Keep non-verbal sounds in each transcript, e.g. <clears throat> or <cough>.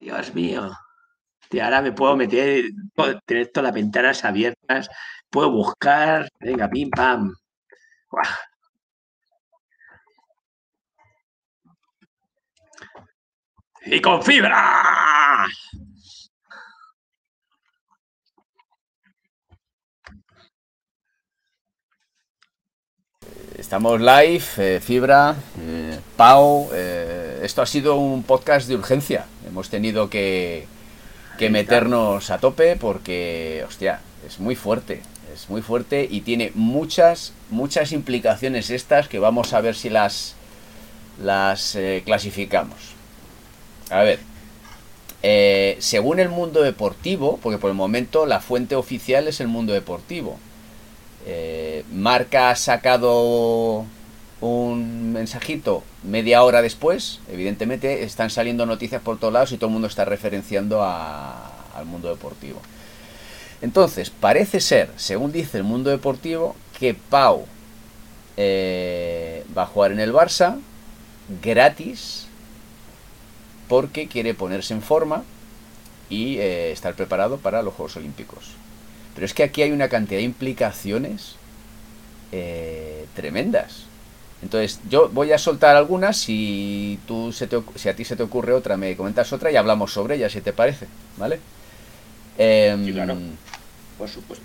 Dios mío. Ahora me puedo meter, tener todas las ventanas abiertas, puedo buscar, venga, pim, pam. Y con fibra. Estamos live, eh, Fibra, eh, Pau. Eh, esto ha sido un podcast de urgencia. Hemos tenido que, que meternos a tope porque, hostia, es muy fuerte. Es muy fuerte y tiene muchas, muchas implicaciones estas que vamos a ver si las, las clasificamos. A ver, según el mundo deportivo, porque por el momento la fuente oficial es el mundo deportivo eh, Marca ha sacado un mensajito media hora después. Evidentemente están saliendo noticias por todos lados y todo el mundo está referenciando al mundo deportivo. Entonces, parece ser, según dice el mundo deportivo, que Pau eh, va a jugar en el Barça gratis porque quiere ponerse en forma y eh, estar preparado para los Juegos Olímpicos. Pero es que aquí hay una cantidad de implicaciones eh, tremendas. Entonces, yo voy a soltar algunas, si, tú se si a ti se te ocurre otra, me comentas otra y hablamos sobre ella, si te parece, ¿vale? Em, claro, por supuesto.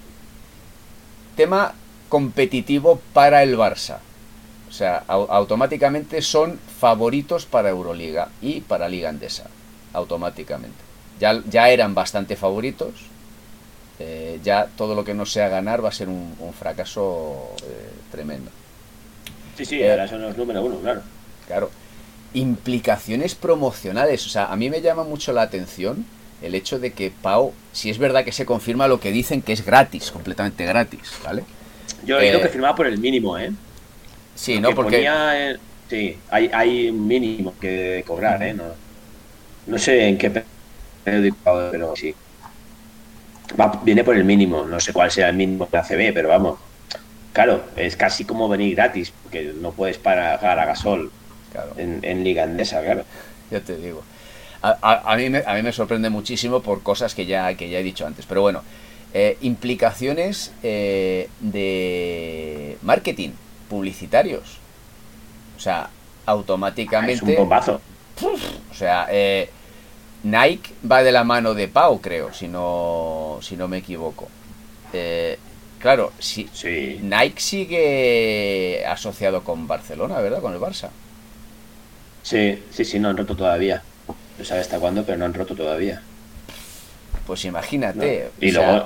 Tema competitivo para el Barça. O sea, automáticamente son favoritos para Euroliga y para Liga Andesa. Automáticamente. Ya, ya eran bastante favoritos, eh, ya todo lo que no sea ganar va a ser un, fracaso eh, tremendo. Sí, sí, ahora son los número uno, claro. Claro. Implicaciones promocionales. O sea, a mí me llama mucho la atención el hecho de que Pau, si es verdad que se confirma lo que dicen, que es gratis, completamente gratis, ¿vale? Yo creo que firmaba por el mínimo, ¿eh? Sí, ¿no? Porque... sí, hay, hay un mínimo que cobrar, ¿eh? No, no sé en qué periódico, pero sí viene por el mínimo, no sé cuál sea el mínimo de ACB, pero vamos, claro, es casi como venir gratis, porque no puedes pagar a gasol en, Liga Andesa, claro. Ya te digo. A, mí me, a mí me sorprende muchísimo por cosas que ya, que ya he dicho antes, pero bueno, eh, implicaciones eh, de marketing, publicitarios. O sea, automáticamente... es un bombazo. O sea, eh, Nike va de la mano de Pau, creo, si no, si no me equivoco. Eh, claro, si Nike sigue asociado con Barcelona, ¿verdad? Con el Barça. Sí, sí, sí, no han roto todavía. No sabe hasta cuándo, pero no han roto todavía. Pues imagínate. Y luego,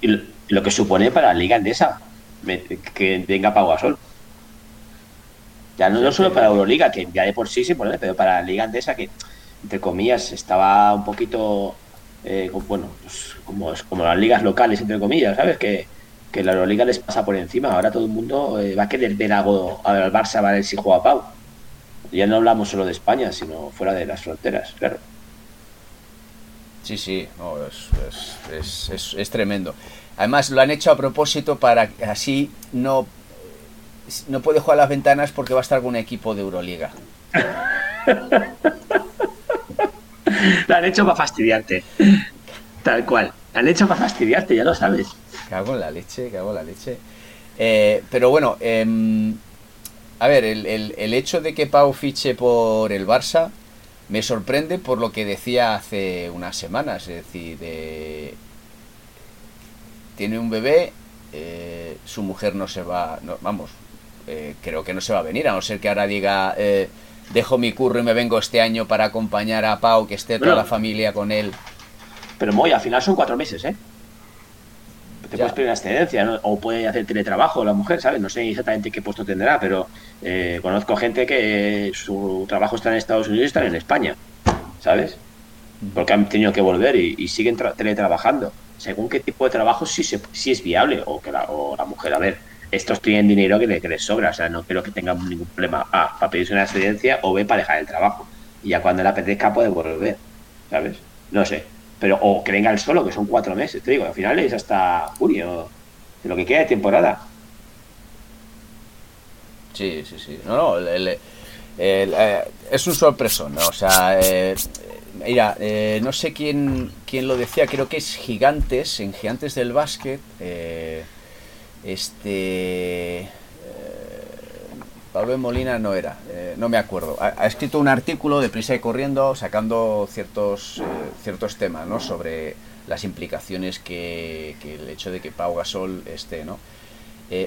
y lo que supone para la Liga Andesa que tenga Pau Gasol. Ya no, no solo para Euroliga, que ya de por sí se pone, pero para la Liga Andesa que entre comillas, estaba un poquito, eh, bueno, pues como, como las ligas locales, entre comillas, ¿sabes? Que, que la Euroliga les pasa por encima. Ahora todo el mundo eh, va a querer ver algo al Barça, a ver si juega Pau. Ya no hablamos solo de España, sino fuera de las fronteras, claro. Sí, sí, es, es, es, tremendo. Además, lo han hecho a propósito para que así no, no puede jugar las ventanas porque va a estar con un equipo de Euroliga. <laughs> Lo han hecho para fastidiarte. Tal cual. Lo han hecho para fastidiarte, ya lo sabes. Cago en la leche, cago en la leche. Eh, pero bueno, em, a ver, el, hecho de que Pau fiche por el Barça me sorprende por lo que decía hace unas semanas. Es decir, tiene un bebé, eh, su mujer no se va, vamos, eh, creo que no se va a venir, a no ser que ahora diga, dejo mi curro y me vengo este año para acompañar a Pau, que esté toda la familia con él. Pero muy, al final son cuatro meses, ¿eh? Te puedes pedir una excedencia, o puede hacer teletrabajo la mujer, ¿sabes? No sé exactamente qué puesto tendrá, pero eh, conozco gente que su trabajo está en Estados Unidos y está en España, ¿sabes? Porque han tenido que volver y, siguen teletrabajando. Según qué tipo de trabajo sí, se, sí es viable, o que la, o la mujer, a ver, estos tienen dinero que, les sobra, o sea, no creo que tengan ningún problema A, para pedirse una excedencia o B, para dejar el trabajo. Y ya cuando le apetezca puede volver, ¿sabes? No sé. Pero, o que venga el solo, que son cuatro meses, te digo, al final es hasta junio, de lo que queda de temporada. Sí, sí, sí. No, no, eh, es un sorpresón, ¿no? O sea, eh, mira, eh, no sé quién, quién lo decía, creo que es Gigantes, en Gigantes del Básquet. Eh, este. Pablo Molina no era, no me acuerdo. Ha, escrito un artículo de prisa y corriendo sacando ciertos, ciertos temas ¿no? sobre las implicaciones que, el hecho de que Pau Gasol esté. ¿no?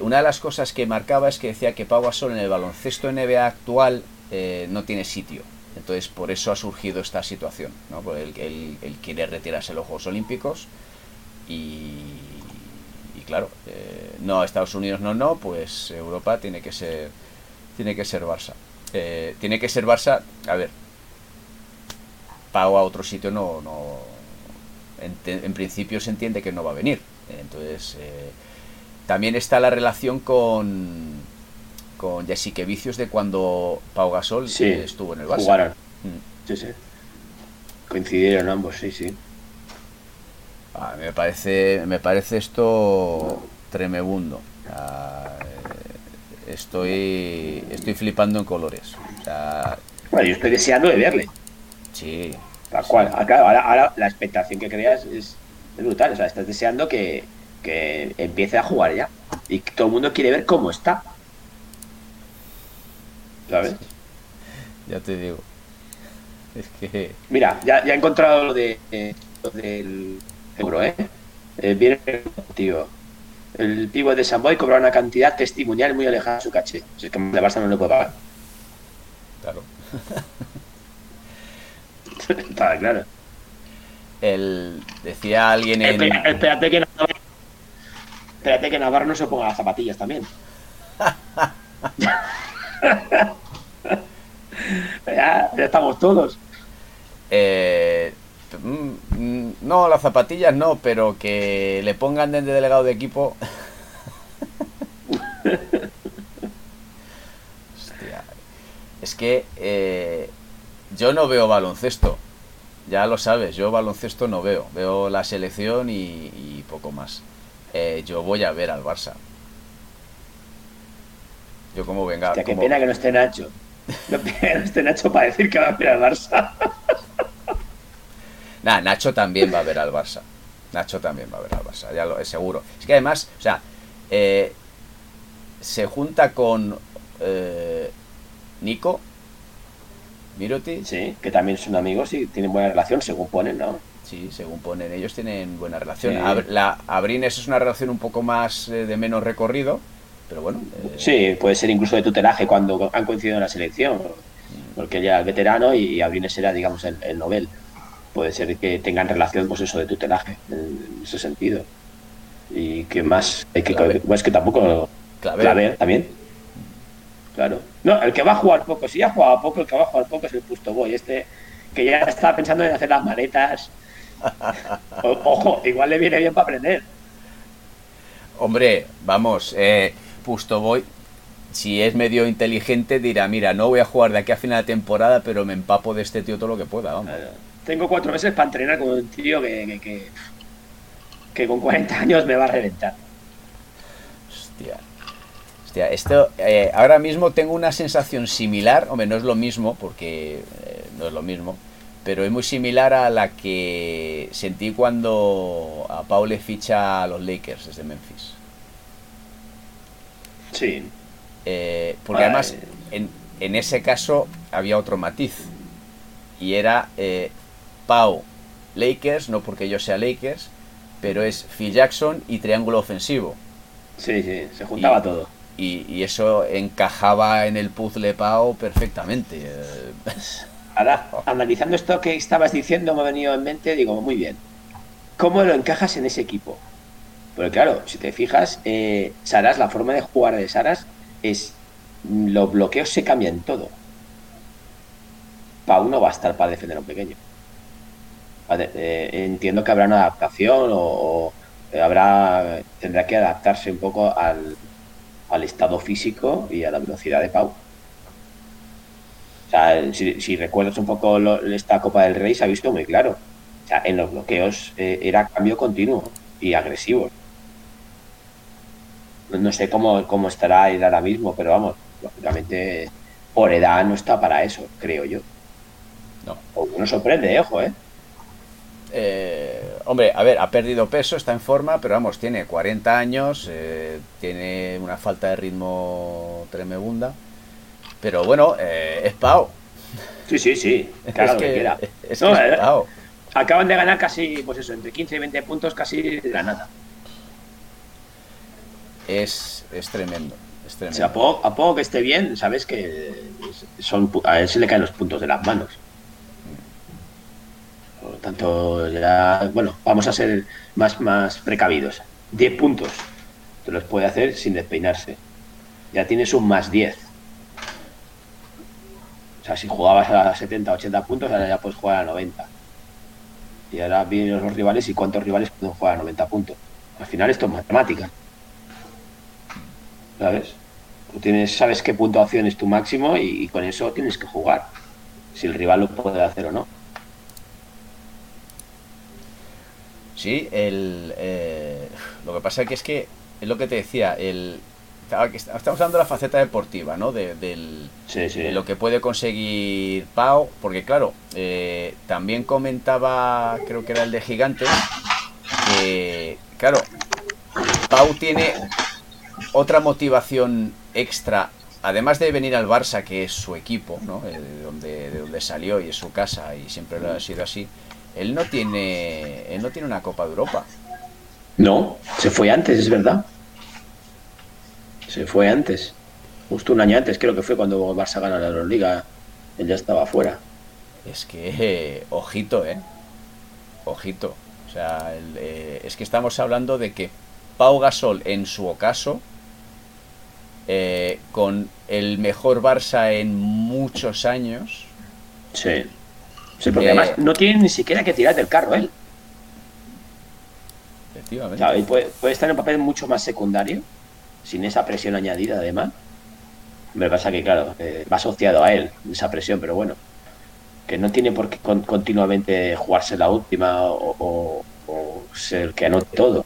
una de las cosas que marcaba es que decía que Pau Gasol en el baloncesto NBA actual no tiene sitio. Entonces, por eso ha surgido esta situación, ¿no? Porque él, quiere retirarse los Juegos Olímpicos y, claro, eh, no, Estados Unidos no, no, pues Europa tiene que ser, tiene que ser Barça. Eh, tiene que ser Barça, a ver, Pau a otro sitio no, no en, principio se entiende que no va a venir. Entonces, eh, también está la relación con con Jessica Vicios de cuando Pau Gasol eh, estuvo en el Barça. Jugaron. Mm. Sí, sí. Coincidieron ambos, sí, sí. Ah, me parece me parece esto tremebundo. Eh, estoy estoy flipando en colores. bueno, yo estoy deseando de verle. Sí. Tal cual. Ahora, ahora, la expectación que creas es, brutal. O sea, estás deseando que, que empiece a jugar ya. Y todo el mundo quiere ver cómo está. ¿sabes? <laughs> Ya te digo. Es que. Mira, ya, ya he encontrado lo, de, eh, del euro, ¿eh? eh viene tío. El pivo de Samboy cobra una cantidad testimonial muy alejada de su caché. Si es que de Barça no le puede pagar. Claro. <laughs> Está claro. El, decía alguien en. Espérate, que Navarro, espérate que Navarro no se ponga las zapatillas también. <laughs> <laughs> ya, estamos todos. Eh, no, las zapatillas no, pero que le pongan de delegado de equipo. <laughs> Hostia. Es que eh, yo no veo baloncesto. Ya lo sabes, yo baloncesto no veo. Veo la selección y, poco más. Eh, yo voy a ver al Barça. Yo como venga. Hostia, qué pena que no esté Nacho. No <laughs> que no esté Nacho para decir que va a ver al Barça. Nah, Nacho también va a ver al Barça. Nacho también va a ver al Barça, ya lo es seguro. Es que además, o sea, eh, se junta con eh, Nico, Miroti. Sí, que también son amigos y tienen buena relación, según ponen, ¿no? Sí, según ponen, ellos tienen buena relación. La Abrines es una relación un poco más eh, de menos recorrido, pero bueno. Eh, sí, puede ser incluso de tutelaje cuando han coincidido en la selección, porque ya es veterano y Abrines será, digamos, el, el Nobel. Puede ser que tengan relación, pues eso, de tutelaje, en ese sentido. Y que más, hay que, es que tampoco. Clave. también. Claro. No, el que va a jugar poco, si ya ha jugado poco, el que va a jugar poco es el Pusto Boy, este que ya está pensando en hacer las maletas. <laughs> ojo, igual le viene bien para aprender. Hombre, vamos, eh, Pusto Boy, si es medio inteligente, dirá, mira, no voy a jugar de aquí a final de temporada, pero me empapo de este tío todo lo que pueda. Tengo cuatro meses para entrenar con un tío que, que, con 40 años me va a reventar. Hostia. Hostia, esto, eh, ahora mismo tengo una sensación similar, hombre, no es lo mismo, porque eh, no es lo mismo, pero es muy similar a la que sentí cuando a Paul le ficha a los Lakers desde Memphis. Sí. Eh, porque además, en, en, ese caso había otro matiz. Y era Pau Lakers, no porque yo sea Lakers, pero es Phil Jackson y triángulo ofensivo. Sí, sí, se juntaba todo. Y, eso encajaba en el puzzle Pau perfectamente. Ahora, <laughs> analizando esto que estabas diciendo, me ha venido en mente, digo, muy bien. ¿Cómo lo encajas en ese equipo? Porque claro, si te fijas, eh, Saras, la forma de jugar de Saras es los bloqueos se cambian todo. Pau no va a estar para defender a un pequeño. Eh, entiendo que habrá una adaptación o, habrá tendrá que adaptarse un poco al, estado físico y a la velocidad de Pau. O sea, si, recuerdas un poco esta Copa del Rey, se ha visto muy claro. O sea, en los bloqueos eh, era cambio continuo y agresivo no sé cómo, cómo estará él ahora mismo, pero vamos, lógicamente por edad no está para eso, creo yo. No. O no sorprende, eh, ojo, ¿eh? Eh, hombre, a ver, ha perdido peso, está en forma, pero vamos, tiene 40 años, eh, tiene una falta de ritmo tremenda. Pero bueno, eh, es Pau. Sí, sí, sí, <laughs> claro es que, que, quiera. es No, que es Pau. Acaban de ganar casi, pues eso, entre 15 y 20 puntos, casi de la nada. Es, es tremendo. Es O tremendo. sea, a poco, a poco que esté bien, sabes que son, a él se le caen los puntos de las manos. Tanto, ya, bueno, vamos a ser más, más precavidos. 10 puntos te los puede hacer sin despeinarse. Ya tienes un más 10. O sea, si jugabas a 70, 80 puntos, ahora ya puedes jugar a 90. Y ahora vienen los rivales y cuántos rivales pueden jugar a 90 puntos. Al final esto es matemática. ¿Sabes? Tú tienes, sabes qué puntuación es tu máximo y, y con eso tienes que jugar. Si el rival lo puede hacer o no. Sí, el, eh, lo que pasa que es que es lo que te decía, el, estamos hablando de la faceta deportiva, ¿no? De, del, Sí, sí. de lo que puede conseguir Pau, porque claro, eh, también comentaba, creo que era el de Gigantes, que, claro, Pau tiene otra motivación extra, además de venir al Barça, que es su equipo, ¿no? Eh, de, donde, de donde salió y es su casa y siempre lo ha sido así. Él no tiene, él no tiene una Copa de Europa. No, se fue antes, es verdad. Se fue antes. Justo un año antes, creo que fue cuando Barça gana la Euroliga. Él ya estaba fuera. Es que, eh, ojito, ¿eh? Ojito. O sea, el, eh, es que estamos hablando de que Pau Gasol, en su ocaso, eh, con el mejor Barça en muchos años, Sí. Sí, porque Eh, además no tiene ni siquiera que tirar del carro él. efectivamente. Claro, él puede, puede estar en un papel mucho más secundario, sin esa presión añadida además. Me pasa que, claro, eh, va asociado a él esa presión, pero bueno, que no tiene por qué con- continuamente jugarse la última o, o- o ser el que anote todo.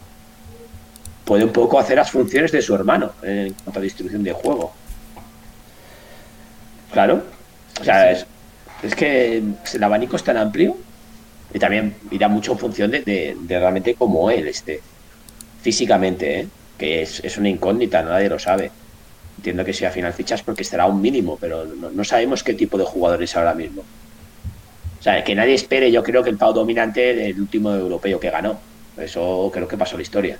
Puede un poco hacer las funciones de su hermano en cuanto a distribución de juego. Claro, o sea, es, es que el abanico es tan amplio y también irá mucho en función de, realmente cómo él esté físicamente, ¿eh? que es, es una incógnita, nadie lo sabe. Entiendo que si al final fichas porque a un mínimo, pero no, sabemos qué tipo de jugador es ahora mismo. O sea, que nadie espere, yo creo que el Pau dominante del último europeo que ganó. Eso creo que pasó la historia.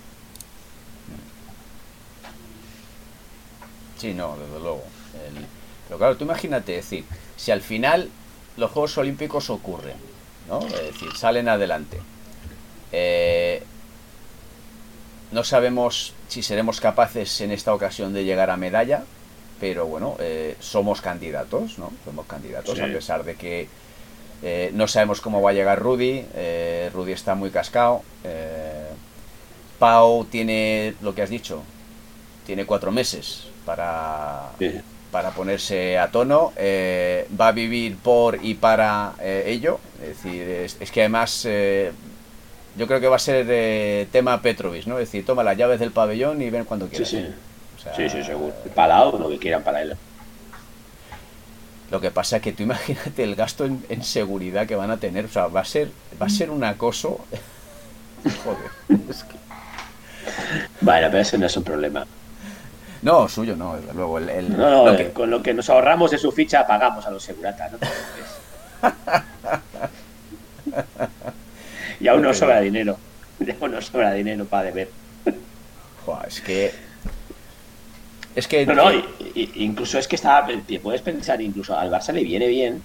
Sí, no, desde luego. Pero claro, tú imagínate, decir, si al final los Juegos Olímpicos ocurren, ¿no? Es decir, salen adelante. Eh, no sabemos si seremos capaces en esta ocasión de llegar a medalla, pero bueno, eh, somos candidatos, ¿no? Somos candidatos, Sí. a pesar de que eh, no sabemos cómo va a llegar Rudy. eh, Rudy está muy cascado. Pau tiene lo que has dicho, tiene cuatro meses para, Sí. Para ponerse a tono. eh, va a vivir por y para eh, ello. Es decir, es, es que además eh, yo creo que va a ser tema Petrovic, ¿no? Es decir, toma las llaves del pabellón y ven cuando Sí, quieras. sí. O sea, Sí, sí, seguro. Lo que quieran para él. Lo que pasa es que tú <laughs> imagínate el gasto en, en seguridad que van a tener. O sea, va a ser, va a ser un acoso. <laughs> Joder. <laughs> es que- Bueno, pero ese no es un problema. No, suyo no, desde luego. El, el- No, no, lo que- con lo que nos ahorramos de su ficha pagamos a los seguratas, ¿no? te <laughs> y aún nos sobra dinero. <laughs> Y aún nos sobra dinero para deber. Joder, es que. Es que. No, no, incluso es que está, puedes pensar, incluso al Barça le viene bien,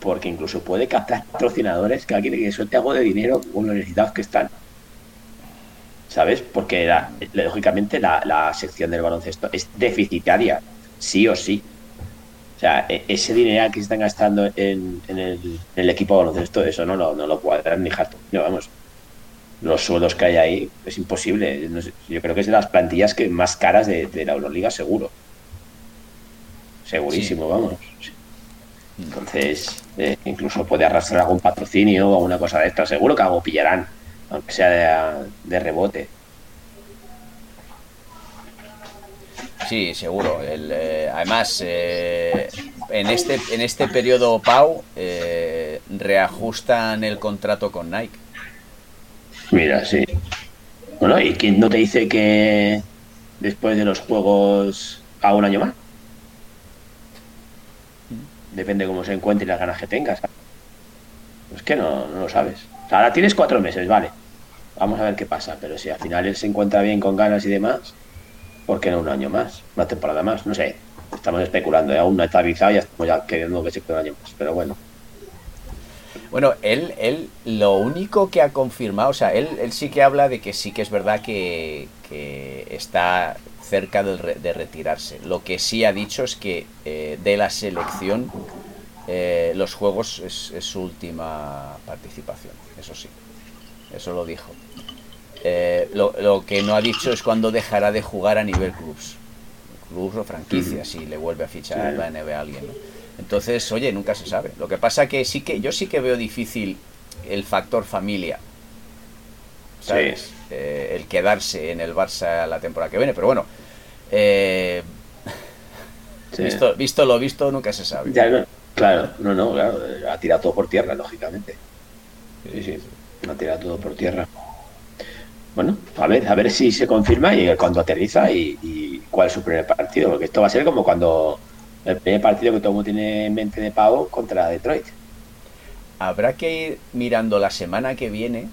porque incluso puede captar patrocinadores que alguien que suelte algo de dinero con lo necesitados que están. ¿Sabes? Porque la- lógicamente la, la sección del baloncesto es deficitaria, sí o sí. O sea, e- ese dinero que se están gastando en, en el, en el equipo de baloncesto, eso no lo, no lo cuadran ni jato. No, vamos. Los sueldos que hay ahí es imposible. No sé, yo creo que es de las plantillas que más caras de, de la Euroliga, seguro. Segurísimo, vamos. Entonces, eh, incluso puede arrastrar algún patrocinio o alguna cosa de esta. Seguro que algo pillarán, aunque sea de, de rebote. Sí, seguro. El, eh, además, eh, en este en este periodo Pau, eh, reajustan el contrato con Nike. Mira, sí. Bueno, ¿y quién no te dice que después de los juegos a un año más? Depende cómo se encuentre y las ganas que tengas. Es que no, no lo sabes. Ahora tienes cuatro meses, vale. Vamos a ver qué pasa. Pero si al final él se encuentra bien con ganas y demás, ¿por qué no un año más? Una temporada más, no sé. Estamos especulando, ¿eh? aún no está avisado y ya estamos ya queriendo que se quede un año más. Pero bueno. Bueno, él, él lo único que ha confirmado, o sea, él, él sí que habla de que sí que es verdad que, que está cerca de, de, retirarse. Lo que sí ha dicho es que eh, de la selección eh, los juegos es, su última participación, eso sí, eso lo dijo. Eh, lo, lo, que no ha dicho es cuando dejará de jugar a nivel clubs, clubs o franquicias, si le vuelve a fichar a la NBA a alguien. ¿no? Entonces, oye, nunca se sabe. Lo que pasa que sí que yo sí que veo difícil el factor familia. ¿Sabes? Sí. Eh, el quedarse en el Barça la temporada que viene. Pero bueno, eh, <laughs> sí. visto, visto, lo visto, nunca se sabe. Ya, no, claro, no, no, claro. Ha tirado todo por tierra, lógicamente. Sí, sí. Ha tirado todo por tierra. Bueno, a ver, a ver si se confirma y cuando aterriza y, y cuál es su primer partido. Porque esto va a ser como cuando el primer partido que todo el mundo tiene en mente de Pau contra Detroit. Habrá que ir mirando la semana que viene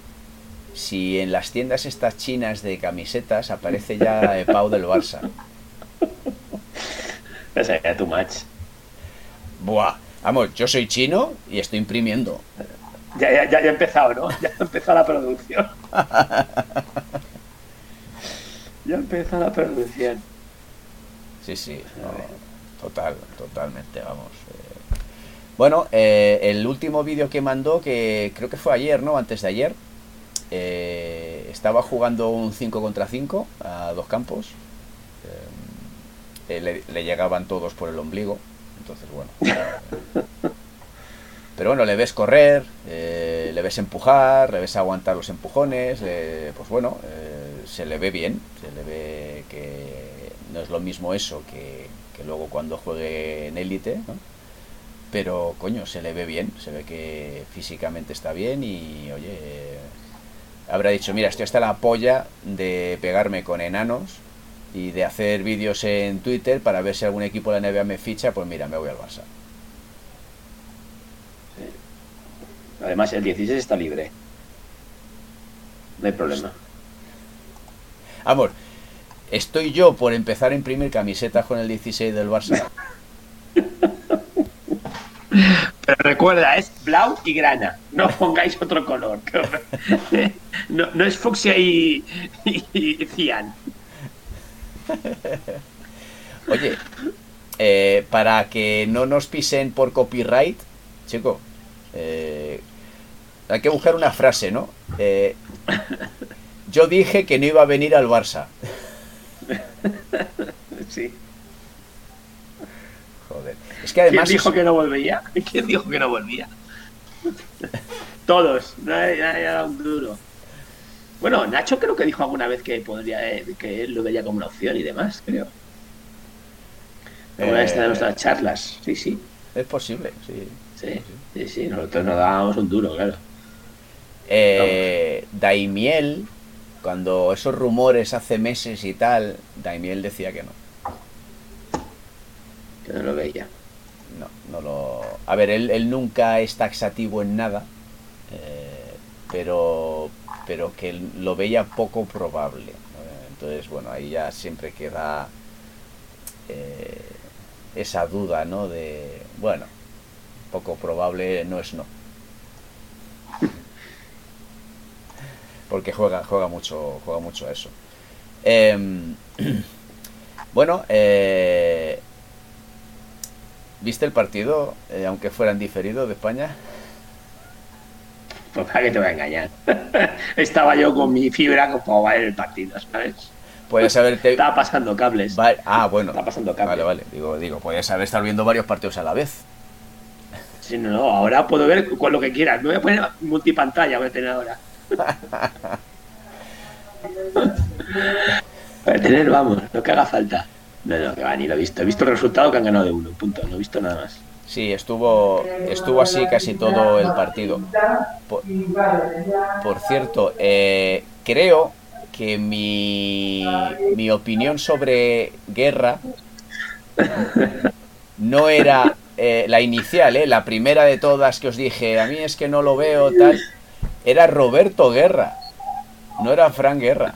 si en las tiendas estas chinas de camisetas aparece ya el Pau del Barça. <laughs> Esa sería tu match. Buah, vamos, yo soy chino y estoy imprimiendo. Ya, ya, ya, ya ha empezado, ¿no? Ya ha empezado la producción. <laughs> ya ha empezado la producción. Sí, sí. No. Total, totalmente, vamos. Eh. Bueno, eh, el último vídeo que mandó, que creo que fue ayer, ¿no? Antes de ayer, eh, estaba jugando un 5 contra 5 a dos campos. Le, le, llegaban todos por el ombligo. Entonces, bueno. <laughs> Pero bueno, le ves correr, le ves empujar, le ves aguantar los empujones. pues bueno, se le ve bien, se le ve que no es lo mismo eso que que luego cuando juegue en élite, ¿no? Pero, coño, se le ve bien, se ve que físicamente está bien y, oye, eh, habrá dicho, mira, estoy hasta la polla de pegarme con enanos y de hacer vídeos en Twitter para ver si algún equipo de la NBA me ficha, pues mira, me voy al Barça. Sí. Además, el 16 está libre. No hay problema. Amor, estoy yo por empezar a imprimir camisetas con el 16 del Barça. Pero recuerda, es blau y grana. No <laughs> pongáis otro color. No, no es fucsia y, y, y cian. Oye, eh, para que no nos pisen por copyright, chico, eh, hay que buscar una frase, ¿no? Eh, yo dije que no iba a venir al Barça. <laughs> sí. Joder. Es que además. ¿Quién dijo es... que no volvía? <laughs> ¿Quién dijo que no volvía? <laughs> Todos. Nadie, nadie ha dado un duro. Bueno, Nacho creo que dijo alguna vez que podría eh, que él lo veía como una opción y demás, creo. Alguna vez de nuestras charlas, sí, sí. Es posible, sí. Sí, sí, sí. Nosotros nos dábamos un duro, claro. Eh, Daimiel cuando esos rumores hace meses y tal, Daimiel decía que no. Que no lo veía. No, no lo. A ver, él, él nunca es taxativo en nada, eh, pero, pero que lo veía poco probable. Entonces, bueno, ahí ya siempre queda eh, esa duda, ¿no? De, bueno, poco probable no es no. porque juega, juega mucho, juega mucho a eso. Eh, <clears throat> bueno, eh, ¿viste el partido, eh, aunque fueran diferido de España? Pues para que te voy a engañar. <laughs> Estaba yo con mi fibra para ver el partido, ¿sabes? Puedes haberte... Estaba pasando cables. Va... Ah, bueno. Estaba pasando cables. Vale, vale. Digo, digo, puedes haber estado viendo varios partidos a la vez. Sí, no, no. Ahora puedo ver con lo que quieras. Me voy a poner multipantalla, voy a tener ahora. <laughs> Para tener, vamos, lo que haga falta. No, no, que va, ni lo he visto. He visto el resultado que han ganado de uno, punto. No he visto nada más. Sí, estuvo, estuvo así casi todo el partido. Por, cierto, eh, creo que mi, mi opinión sobre guerra <laughs> no era eh, la inicial, eh, la primera de todas que os dije, a mí es que no lo veo tal, era Roberto Guerra, no era Frank Guerra.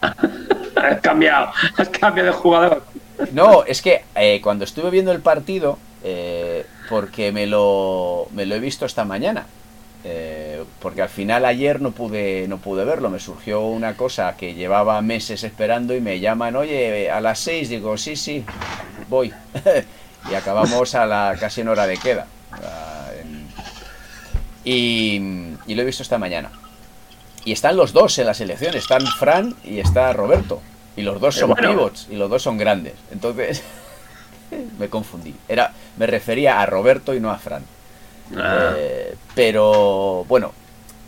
has cambiado, has cambiado de jugador. No, es que eh, cuando estuve viendo el partido, porque me lo, me lo he visto esta mañana, porque al final ayer no pude, no pude verlo, me surgió una cosa que llevaba meses esperando y me llaman, oye, a las seis, digo, sí, sí, voy. <laughs> y acabamos a la casi en hora de queda. Y, lo he visto esta mañana. Y están los dos en la selección, están Fran y está Roberto. Y los dos son pivots y los dos son grandes. Entonces <laughs> me confundí. Era, me refería a Roberto y no a Fran. Ah. Eh, pero bueno,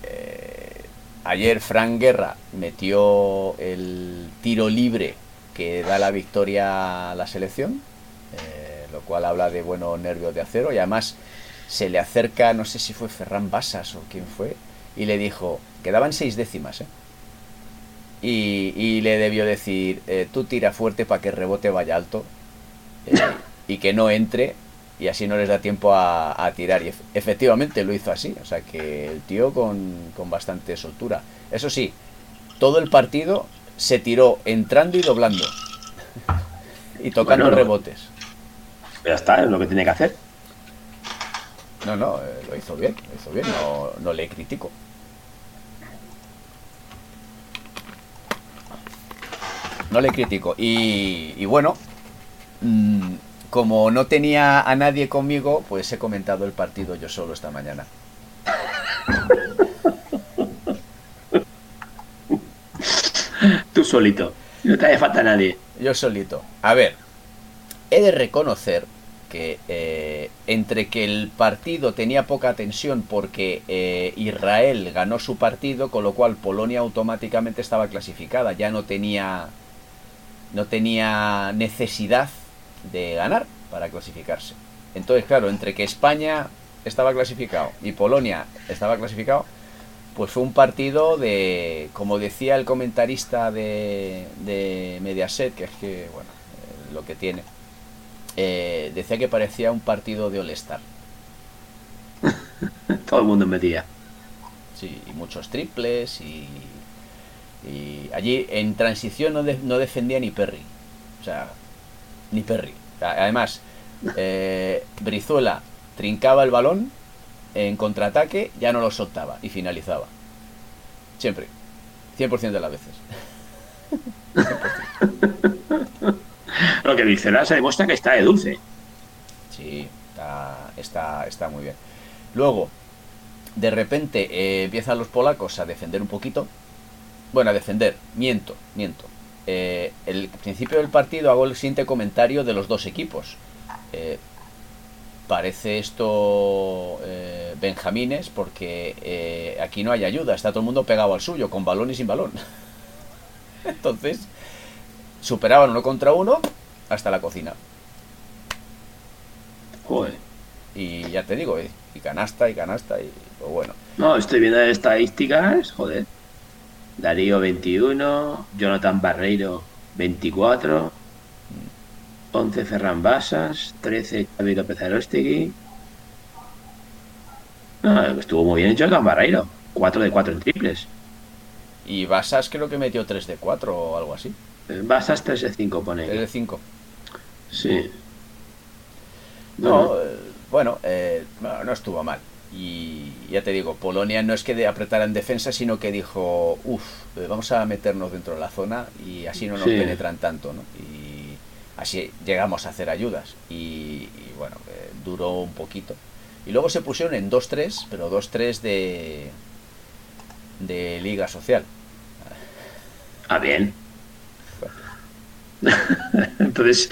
eh, ayer Fran Guerra metió el tiro libre que da la victoria a la selección. Eh, lo cual habla de buenos nervios de acero y además se le acerca, no sé si fue Ferran Basas o quién fue, y le dijo, quedaban seis décimas, ¿eh? Y, le debió decir, eh, tú tira fuerte para que el rebote vaya alto eh, y que no entre y así no les da tiempo a, tirar. Y efectivamente lo hizo así, o sea que el tío con, bastante soltura. Eso sí, todo el partido se tiró entrando y doblando <laughs> y tocando rebotes. Ya está, es lo que tiene que hacer. No, no, eh, lo hizo bien, lo hizo bien, no, le critico. No le critico. Y, bueno, mm, como no tenía a nadie conmigo, pues he comentado el partido yo solo esta mañana. Tú solito. No te hace falta nadie. Yo solito. A ver, he de reconocer que eh, entre que el partido tenía poca tensión porque eh, Israel ganó su partido, con lo cual Polonia automáticamente estaba clasificada, ya no tenía no tenía necesidad de ganar para clasificarse. Entonces, claro, entre que España estaba clasificado y Polonia estaba clasificado, pues fue un partido de, como decía el comentarista de, de Mediaset, que es que, bueno, eh, lo que tiene, eh, decía que parecía un partido de All-Star. <laughs> Todo el mundo metía. Sí, y muchos triples y, allí en transición no, no, defendía ni Perry. O sea, ni Perry. Además, eh, Brizuela trincaba el balón en contraataque, ya no lo soltaba y finalizaba. Siempre. 100% de las veces. <laughs> Lo que dice se demuestra que está de dulce. Sí, está, está, muy bien. Luego, de repente eh, empiezan los polacos a defender un poquito. Bueno, a defender, miento, miento. Eh, el principio del partido hago el siguiente comentario de los dos equipos. Eh, parece esto Benjamines porque aquí no hay ayuda, está todo el mundo pegado al suyo, con balón y sin balón. <laughs> Entonces, superaban uno contra uno hasta la cocina. Joder. Y ya te digo, eh, y canasta y canasta y pues bueno. No, estoy viendo estadísticas, joder. Darío 21, Jonathan Barreiro 24, 11 Ferran Basas, 13 Xavi López Arostegui. estuvo muy bien Jonathan Barreiro, 4 de 4 en triples. Y Basas creo que metió 3 de 4 o algo así. Basas 3 de 5 pone. 3 de 5. Sí. No, bueno, eh, no estuvo mal. Y ya te digo, Polonia no es que de apretar en defensa, sino que dijo, uff, eh, vamos a meternos dentro de la zona y así no nos penetran tanto, ¿no? Y así llegamos a hacer ayudas. Y, bueno, eh, duró un poquito. Y luego se pusieron en 2-3, pero 2-3 de, de Liga Social. Ah, bien. <laughs> Entonces,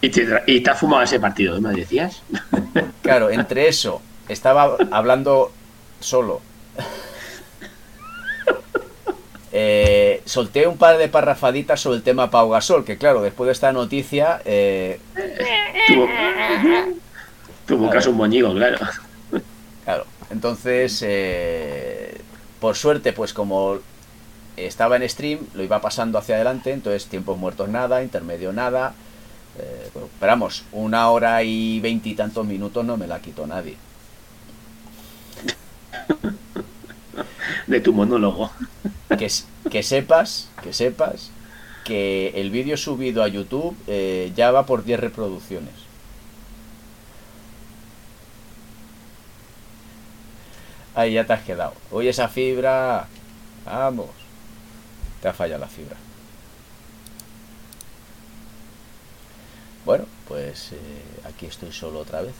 ¿y te, ha fumado ese partido, me decías? <laughs> Claro, entre eso, estaba hablando solo. <laughs> Eh, solté un par de parrafaditas sobre el tema Pau Gasol, que claro, después de esta noticia... Eh, Tú buscas un moñigo, claro. Claro, entonces, eh, por suerte, pues como estaba en stream, lo iba pasando hacia adelante, entonces tiempos muertos nada, intermedio nada. Eh, pero vamos, una hora y veintitantos minutos no me la quitó nadie. De tu monólogo. Que, que sepas, que sepas que el vídeo subido a YouTube eh, ya va por 10 reproducciones. Ahí ya te has quedado. Oye, esa fibra. Vamos. Te ha fallado la fibra. Bueno, pues eh, aquí estoy solo otra vez.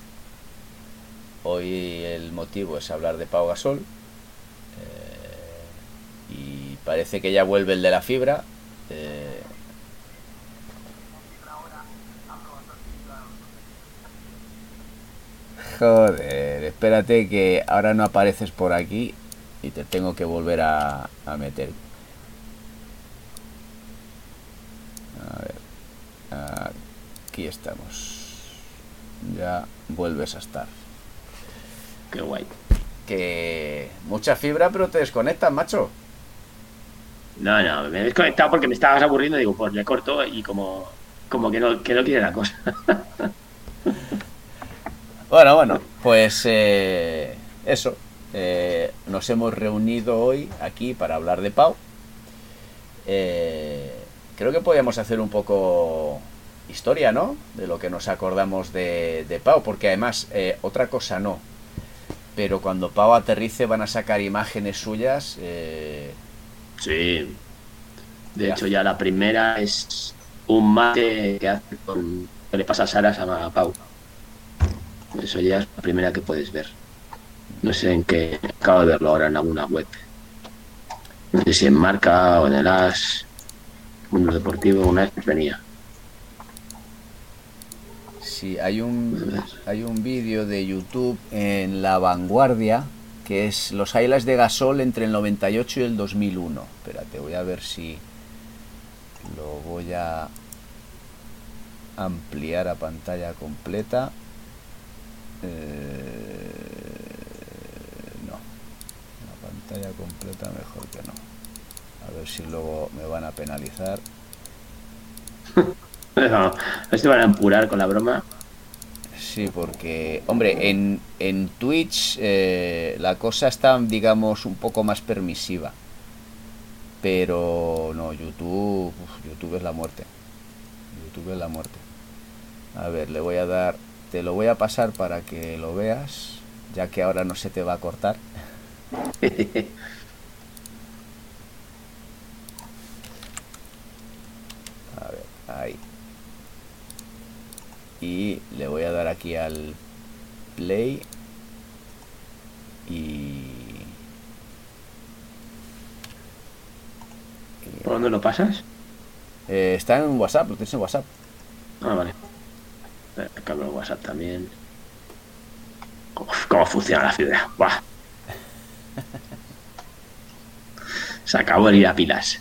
Hoy el motivo es hablar de Pau Gasol. Eh, y parece que ya vuelve el de la fibra. Eh, Joder, espérate que ahora no apareces por aquí y te tengo que volver a, a meter. A ver, aquí estamos. Ya vuelves a estar. Qué guay. Que mucha fibra, pero te desconectas, macho. No, no, me he desconectado porque me estabas aburriendo. Digo, pues le corto y como, como que, no, que no quiere la cosa. <laughs> Bueno, bueno, pues eh, eso. Eh, nos hemos reunido hoy aquí para hablar de Pau. Eh, creo que podríamos hacer un poco historia, ¿no? De lo que nos acordamos de, de Pau, porque además, eh, otra cosa no. Pero cuando Pau aterrice van a sacar imágenes suyas. eh, Sí. De Ya. hecho, ya la primera es un mate que hace con. que le pasa a Sara a Pau. Eso ya es la primera que puedes ver. No sé en qué. Acabo de verlo ahora en alguna web. No sé si en Marca o en el As. Mundo Deportivo, una vez venía. Sí, hay un, hay un vídeo de YouTube en La Vanguardia que es los highlights de Gasol entre el 98 y el 2001. Espérate, voy a ver si lo voy a ampliar a pantalla completa. Eh, no, la pantalla completa mejor que no. A ver si luego me van a penalizar. <laughs> No, este van a empurar con la broma. Sí, porque, hombre, en, en Twitch eh, la cosa está, digamos, un poco más permisiva. Pero no, YouTube, uf, YouTube es la muerte. YouTube es la muerte. A ver, le voy a dar, te lo voy a pasar para que lo veas, ya que ahora no se te va a cortar. <laughs> A ver, ahí. Y le voy a dar aquí al play. Y... ¿Por dónde lo pasas? Eh, está en WhatsApp, lo tienes en WhatsApp. Ah, vale. Que abro el WhatsApp también. ¿Cómo funciona la fibra? Buah. <laughs> Se acabó el ir a pilas.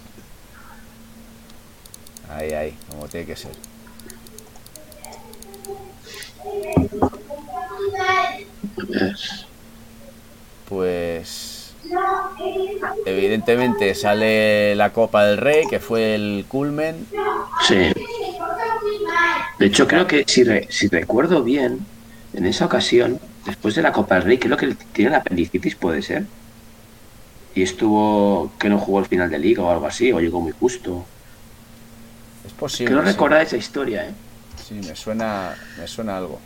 Ahí, ahí, como tiene que ser. Pues evidentemente sale la Copa del Rey, que fue el culmen. Sí. De hecho, creo que si, re- si recuerdo bien, en esa ocasión, después de la Copa del Rey, creo que tiene la apendicitis, puede ser. Y estuvo que no jugó el final de liga o algo así, o llegó muy justo. Es posible. Sí. recordar esa historia, ¿eh? Sí, me suena, me suena algo.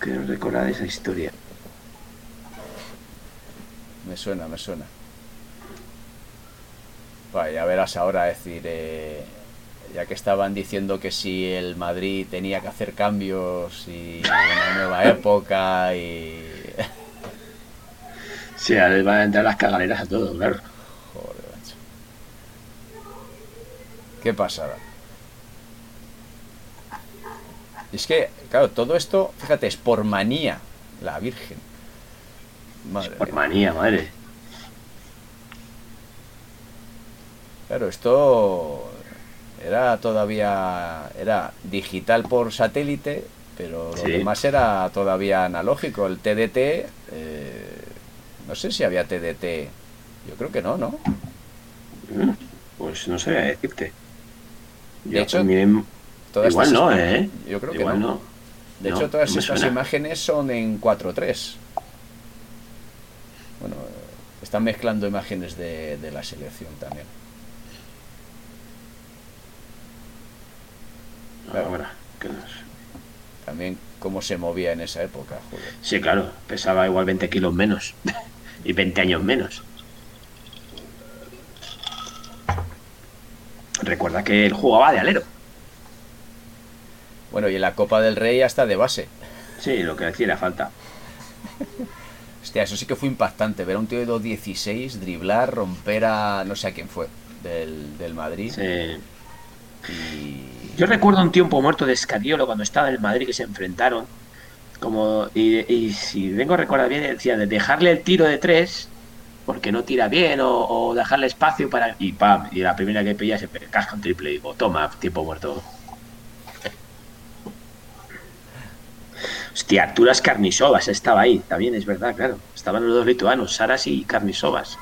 Creo recordar esa historia. Me suena, me suena. Vaya, ya verás ahora, decir, eh, ya que estaban diciendo que si el Madrid tenía que hacer cambios y una nueva <laughs> época y... Sí, ahora les van a entrar las cagaleras a todos, claro. Joder, macho. Qué pasada. Y es que, claro, todo esto, fíjate, es por manía, la Virgen. Madre Por manía, madre. Claro, esto era todavía era digital por satélite, pero lo demás era todavía analógico. El TDT, eh, no sé si había TDT, yo creo que no, ¿no? Mm, Pues no sé decirte. De Yo, hecho, Todas igual estas- no, ¿eh? Yo creo que no. no. De No, hecho, todas no estas imágenes son en 4.3. Bueno, están mezclando imágenes de, de la selección también. Claro. Ahora, que no sé. También cómo se movía en esa época, joder. Sí, claro, pesaba igual 20 kilos menos <laughs> y 20 años menos. Recuerda que él jugaba de alero. Bueno, y en la Copa del Rey hasta de base. Sí, lo que hacía falta. Hostia, eso sí que fue impactante. Ver a un tío de 2.16 driblar, romper a no sé a quién fue del, del Madrid. Sí. Y Yo recuerdo un tiempo muerto de Escariolo cuando estaba en el Madrid que se enfrentaron. Como, y, y si vengo a recordar bien, decía de dejarle el tiro de tres porque no tira bien o, o dejarle espacio para. Y pam, y la primera que pilla se casca un triple y digo, toma, tiempo muerto. Hostia, Arturas Carnisovas estaba ahí, también es verdad, claro. Estaban los dos lituanos, Saras y Carnisovas.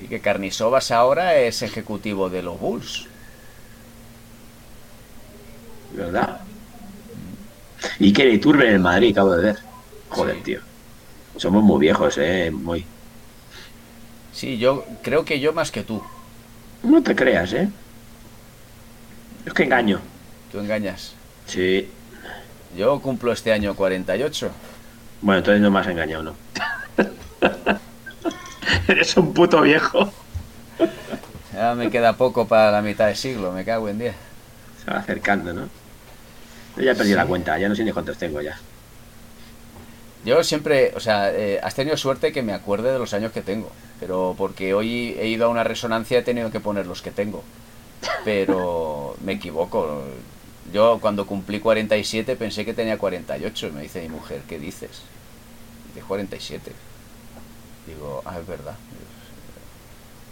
sí que Carnisovas ahora es ejecutivo de los Bulls. ¿Verdad? Y que Iturbe en el Madrid, acabo de ver. Joder, Sí. tío. Somos muy viejos, eh, muy. Sí, yo creo que yo más que tú. No te creas, eh. Es que engaño. Tú engañas. Sí. Yo cumplo este año 48. Bueno, entonces no me has engañado, ¿no? <laughs> Eres un puto viejo. Ya me queda poco para la mitad de siglo, me cago en 10. Se va acercando, ¿no? Yo ya perdí la cuenta, ya no sé ni cuántos tengo ya. Yo siempre, o sea, eh, has tenido suerte que me acuerde de los años que tengo, pero porque hoy he ido a una resonancia he tenido que poner los que tengo. Pero <laughs> me equivoco. Yo cuando cumplí 47 pensé que tenía 48 y me dice mi mujer, ¿qué dices? Dice 47. Digo, ah, es verdad.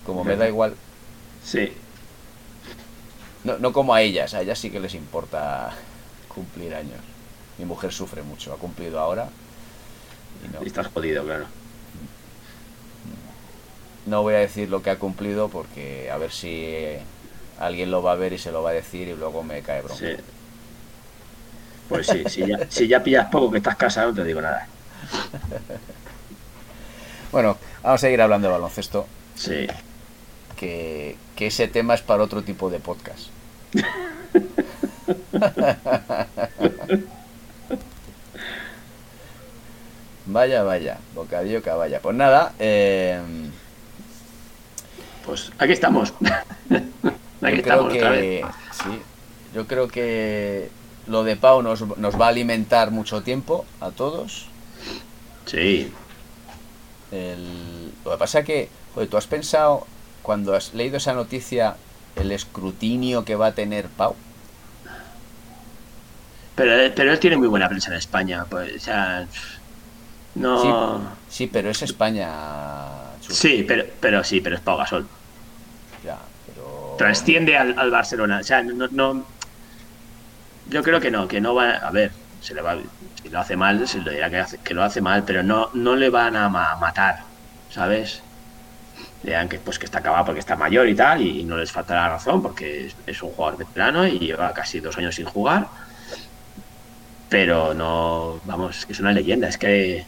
Como me da igual, Sí. no, no como a ellas, a ellas sí que les importa cumplir años. Mi mujer sufre mucho, ha cumplido ahora y no. Y estás jodido, claro. No voy a decir lo que ha cumplido porque a ver si alguien lo va a ver y se lo va a decir y luego me cae bronca. Sí. Pues sí, si ya, si ya pillas poco que estás casado, no te digo nada. <laughs> Bueno, vamos a seguir hablando de baloncesto, Sí. que, que ese tema es para otro tipo de podcast. <laughs> vaya, vaya, bocadillo caballa. Pues nada, eh, Pues aquí estamos. <laughs> aquí yo creo estamos otra vez. que sí, yo creo que lo de Pau nos, nos va a alimentar mucho tiempo a todos. Sí. El- lo que pasa que, joder, tú has pensado, cuando has leído esa noticia, el escrutinio que va a tener Pau. Pero, él- pero él tiene muy buena prensa en España. Pues, o sea, no. Sí, pero es España. Sí, pero, pero sí, pero es Pau Gasol. Ya. Trasciende al, Barcelona. O sea, no, no- Yo creo que no, que no va. A ver, se le va. Si lo hace mal, se le dirá que, lo hace mal, pero no, no le van a ma- matar, ¿sabes? Dirán que, pues, que está acabado porque está mayor y tal, y no les falta la razón porque es, un jugador veterano y lleva casi dos años sin jugar. Pero no. Vamos, es una leyenda, es que.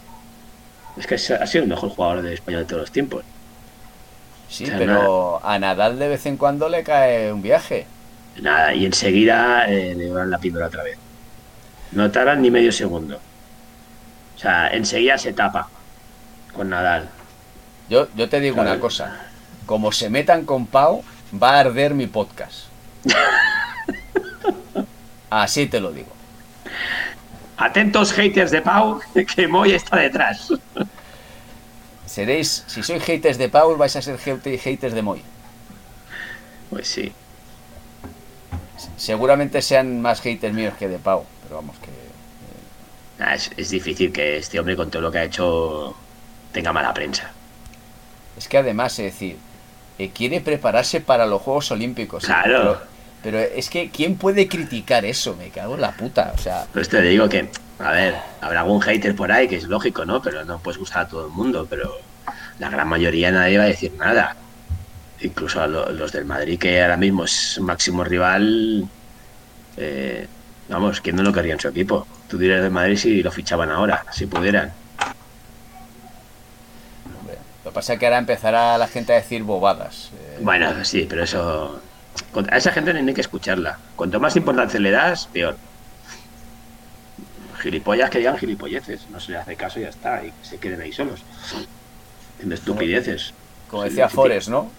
Es que ha sido el mejor jugador de España de todos los tiempos. Sí, o sea, pero a Nadal de vez en cuando le cae un viaje. Nada, y enseguida eh, le dan la píldora otra vez. No tardan ni medio segundo. O sea, enseguida se tapa con Nadal. Yo, yo te digo una cosa. Como se metan con Pau, va a arder mi podcast. <laughs> Así te lo digo. Atentos haters de Pau, <laughs> que Moy está detrás. Seréis, si sois haters de Pau, vais a ser hate- haters de Moy. Pues sí. Seguramente sean más haters míos que de Pau, pero vamos que... Ah, Es, es difícil que este hombre con todo lo que ha hecho tenga mala prensa. Es que además, es decir, eh, quiere prepararse para los Juegos Olímpicos. Claro. Pero, Pero es que, ¿quién puede criticar eso? Me cago en la puta. O sea. Pues te digo que, a ver, habrá algún hater por ahí, que es lógico, ¿no? Pero no puedes gustar a todo el mundo, pero la gran mayoría nadie va a decir nada. Incluso a los del Madrid, que ahora mismo es máximo rival, eh, vamos, ¿quién no lo querría en su equipo? Tú dirías del Madrid si lo fichaban ahora, si pudieran. Lo que pasa es que ahora empezará la gente a decir bobadas. Eh. Bueno, sí, pero eso a esa gente no hay que escucharla. Cuanto más importancia le das, peor. Gilipollas que digan gilipolleces. No se le hace caso y ya está. Y se queden ahí solos. En estupideces. Como decía Forrest, ¿no?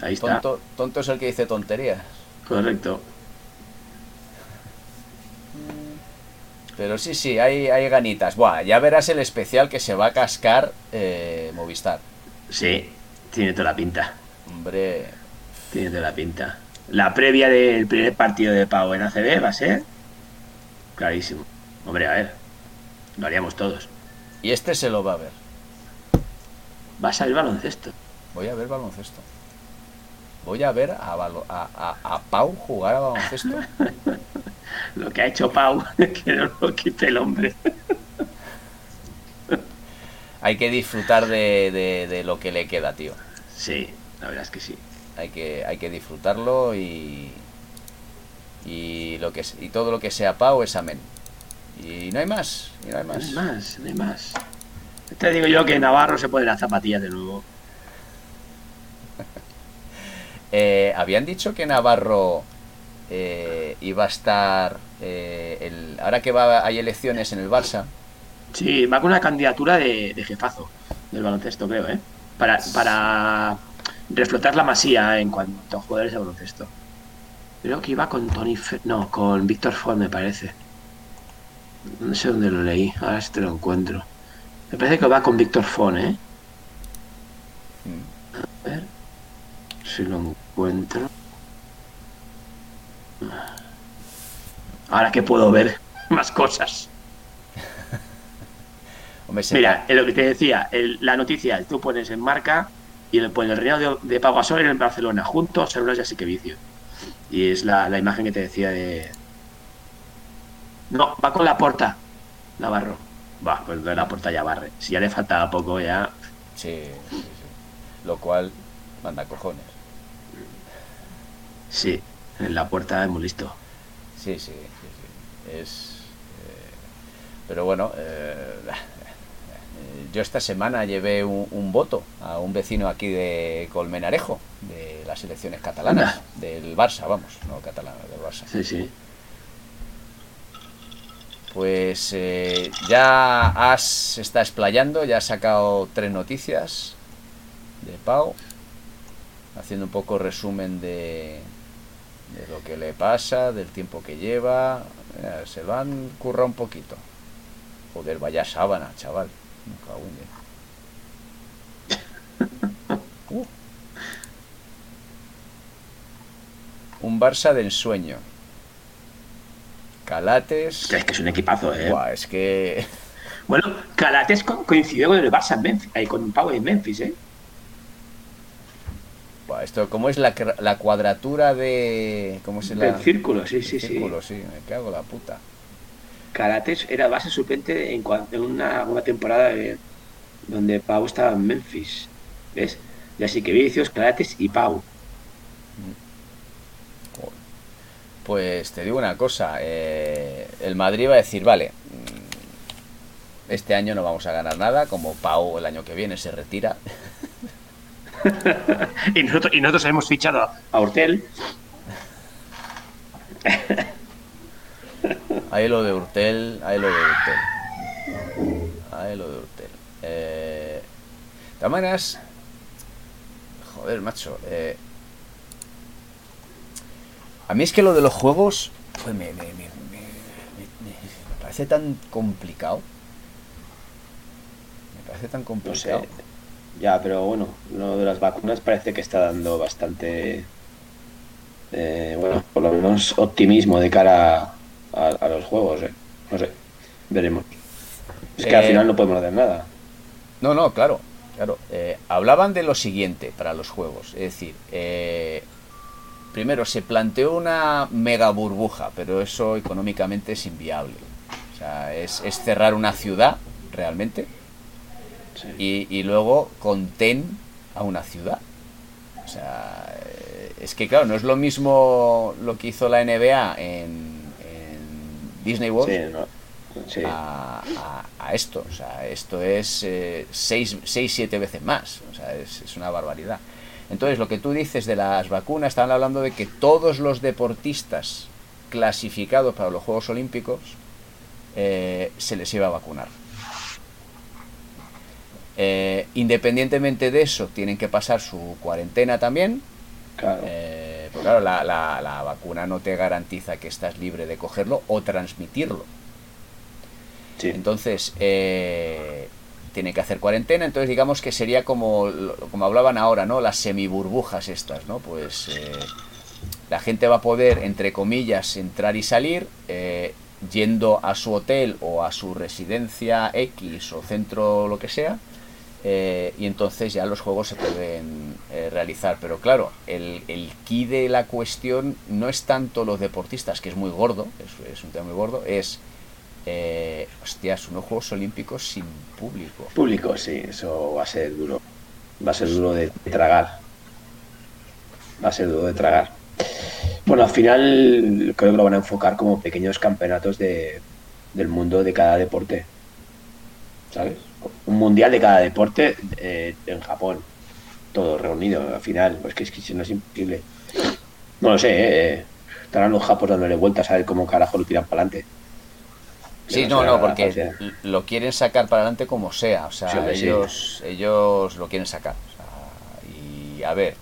Ahí está. Tonto, es el que dice tonterías. Correcto. Pero sí, sí, hay, hay ganitas. Buah, ya verás el especial que se va a cascar eh, Movistar. Sí, tiene toda la pinta. Hombre. Tiene toda la pinta la previa del primer partido de Pau en ACB va a ser clarísimo. Hombre, a ver, lo haríamos todos. Y este se lo va a ver. Vas a ver baloncesto. Voy a ver baloncesto. Voy a ver a, a, a, Pau jugar a baloncesto. <laughs> lo que ha hecho Pau, <laughs> que no lo quite el hombre. <laughs> Hay que disfrutar de, de lo que le queda, tío. Sí, la verdad es que sí hay que, hay que disfrutarlo y, y, lo que, y todo lo que sea Pau es amén. Y no hay más, y no hay más. No hay más, no hay más. Te digo yo que Navarro se pone las zapatillas de nuevo. <laughs> eh, habían dicho que Navarro eh, iba a estar. Eh, el, ahora que va, hay elecciones en el Barça. Sí, va con una candidatura de, de jefazo del baloncesto, creo, ¿eh? Para, para reflotar la masía en cuanto a jugadores de baloncesto. Creo que iba con Tony no, con Víctor Ford me parece. No sé dónde lo leí, ahora si te lo encuentro. Me parece que va con Víctor Fon, ¿eh? A ver si lo encuentro. Ahora que puedo ver <laughs> más cosas. <laughs> Mira, lo que te decía, la noticia, tú pones en marca y el, pues, el reino de, de Pau Gasol en Barcelona, juntos, Células y así que vicio. Y es la, la, imagen que te decía de. No, va con la porta, Navarro. Va, pues de la puerta ya barre. Si ya le faltaba poco, ya. Sí, sí, sí. Lo cual manda cojones. Sí, en la puerta es muy listo. Sí, sí, sí, sí. Es. Eh, pero bueno, eh, <laughs> yo esta semana llevé un, voto a un vecino aquí de Colmenarejo, de las elecciones catalanas, del Barça, vamos, no catalana, del Barça. Sí, sí. Pues eh, ya As está explayando, ya ha sacado tres noticias de Pau, haciendo un poco resumen de, de lo que le pasa, del tiempo que lleva. se lo han currado un poquito. Joder, vaya sábana, chaval. Uh. Un Barça de ensueño. Calates. Es que es un equipazo, ¿eh? es que. <laughs> Bueno, Calates coincidió con el Barça en Memphis, con Pau en Memphis, ¿eh? esto, ¿cómo es la, cuadratura de. ¿Cómo es el círculo, sí, sí, círculo, sí. Me cago la puta. Karates era base suplente en, una, temporada donde Pau estaba en Memphis. ¿Ves? Y así que Vicios, Karates y Pau. Pues te digo una cosa, eh, el Madrid va a decir, vale, mm, este año no vamos a ganar nada, como Pau el año que viene se retira. <laughs> y, nosotros, y nosotros hemos fichado a Hortel. Ahí <laughs> lo de Urtel, ahí lo de Urtel. Ahí lo de Urtel. Eh, de todas maneras, joder, macho. Eh, a mí es que lo de los juegos pues me, me, me, me, parece tan complicado. Me parece tan complicado. Ya, pero bueno, lo de las vacunas parece que está dando bastante, eh, bueno, por lo menos optimismo de cara a, los juegos, ¿eh? No sé, veremos. Es que al eh, final no podemos hacer nada. No, no, claro, claro. Eh, hablaban de lo siguiente para los juegos, es decir, primero, se planteó una mega burbuja, pero eso económicamente es inviable. O sea, es, cerrar una ciudad, realmente, y, y, luego conten a una ciudad. O sea, eh, es que claro, no es lo mismo lo que hizo la NBA en, Disney World A, esto. O sea, esto es 6, 7 veces más. O sea, es, es una barbaridad. Entonces, lo que tú dices de las vacunas, estaban hablando de que todos los deportistas clasificados para los Juegos Olímpicos eh, se les iba a vacunar. Eh, independientemente de eso, tienen que pasar su cuarentena también. Claro. Eh, pues claro, la, la, vacuna no te garantiza que estás libre de cogerlo o transmitirlo. Sí. Entonces, tiene que hacer cuarentena, entonces digamos que sería como, como hablaban ahora, ¿no? Las semiburbujas estas, ¿no? Pues eh, la gente va a poder, entre comillas, entrar y salir, eh, yendo a su hotel o a su residencia X o centro lo que sea, eh, y entonces ya los juegos se pueden realizar. Pero claro, el, el key de la cuestión no es tanto los deportistas, que es muy gordo, es un tema muy gordo, es eh, hostias, unos Juegos Olímpicos sin público. Público, sí, eso va a ser duro. Va a ser duro de tragar. Va a ser duro de tragar. Bueno, al final creo que lo van a enfocar como pequeños campeonatos de, del mundo de cada deporte. ¿Sabes? Un mundial de cada deporte eh, en Japón. Todo reunido al final. Pues que es que no es imposible. No lo sé, eh, estarán los japos dándole vueltas a ver cómo carajo lo tiran para adelante. Sí, no, no, porque lo quieren sacar para adelante como sea. O sea, ellos, ellos lo quieren sacar. y a ver,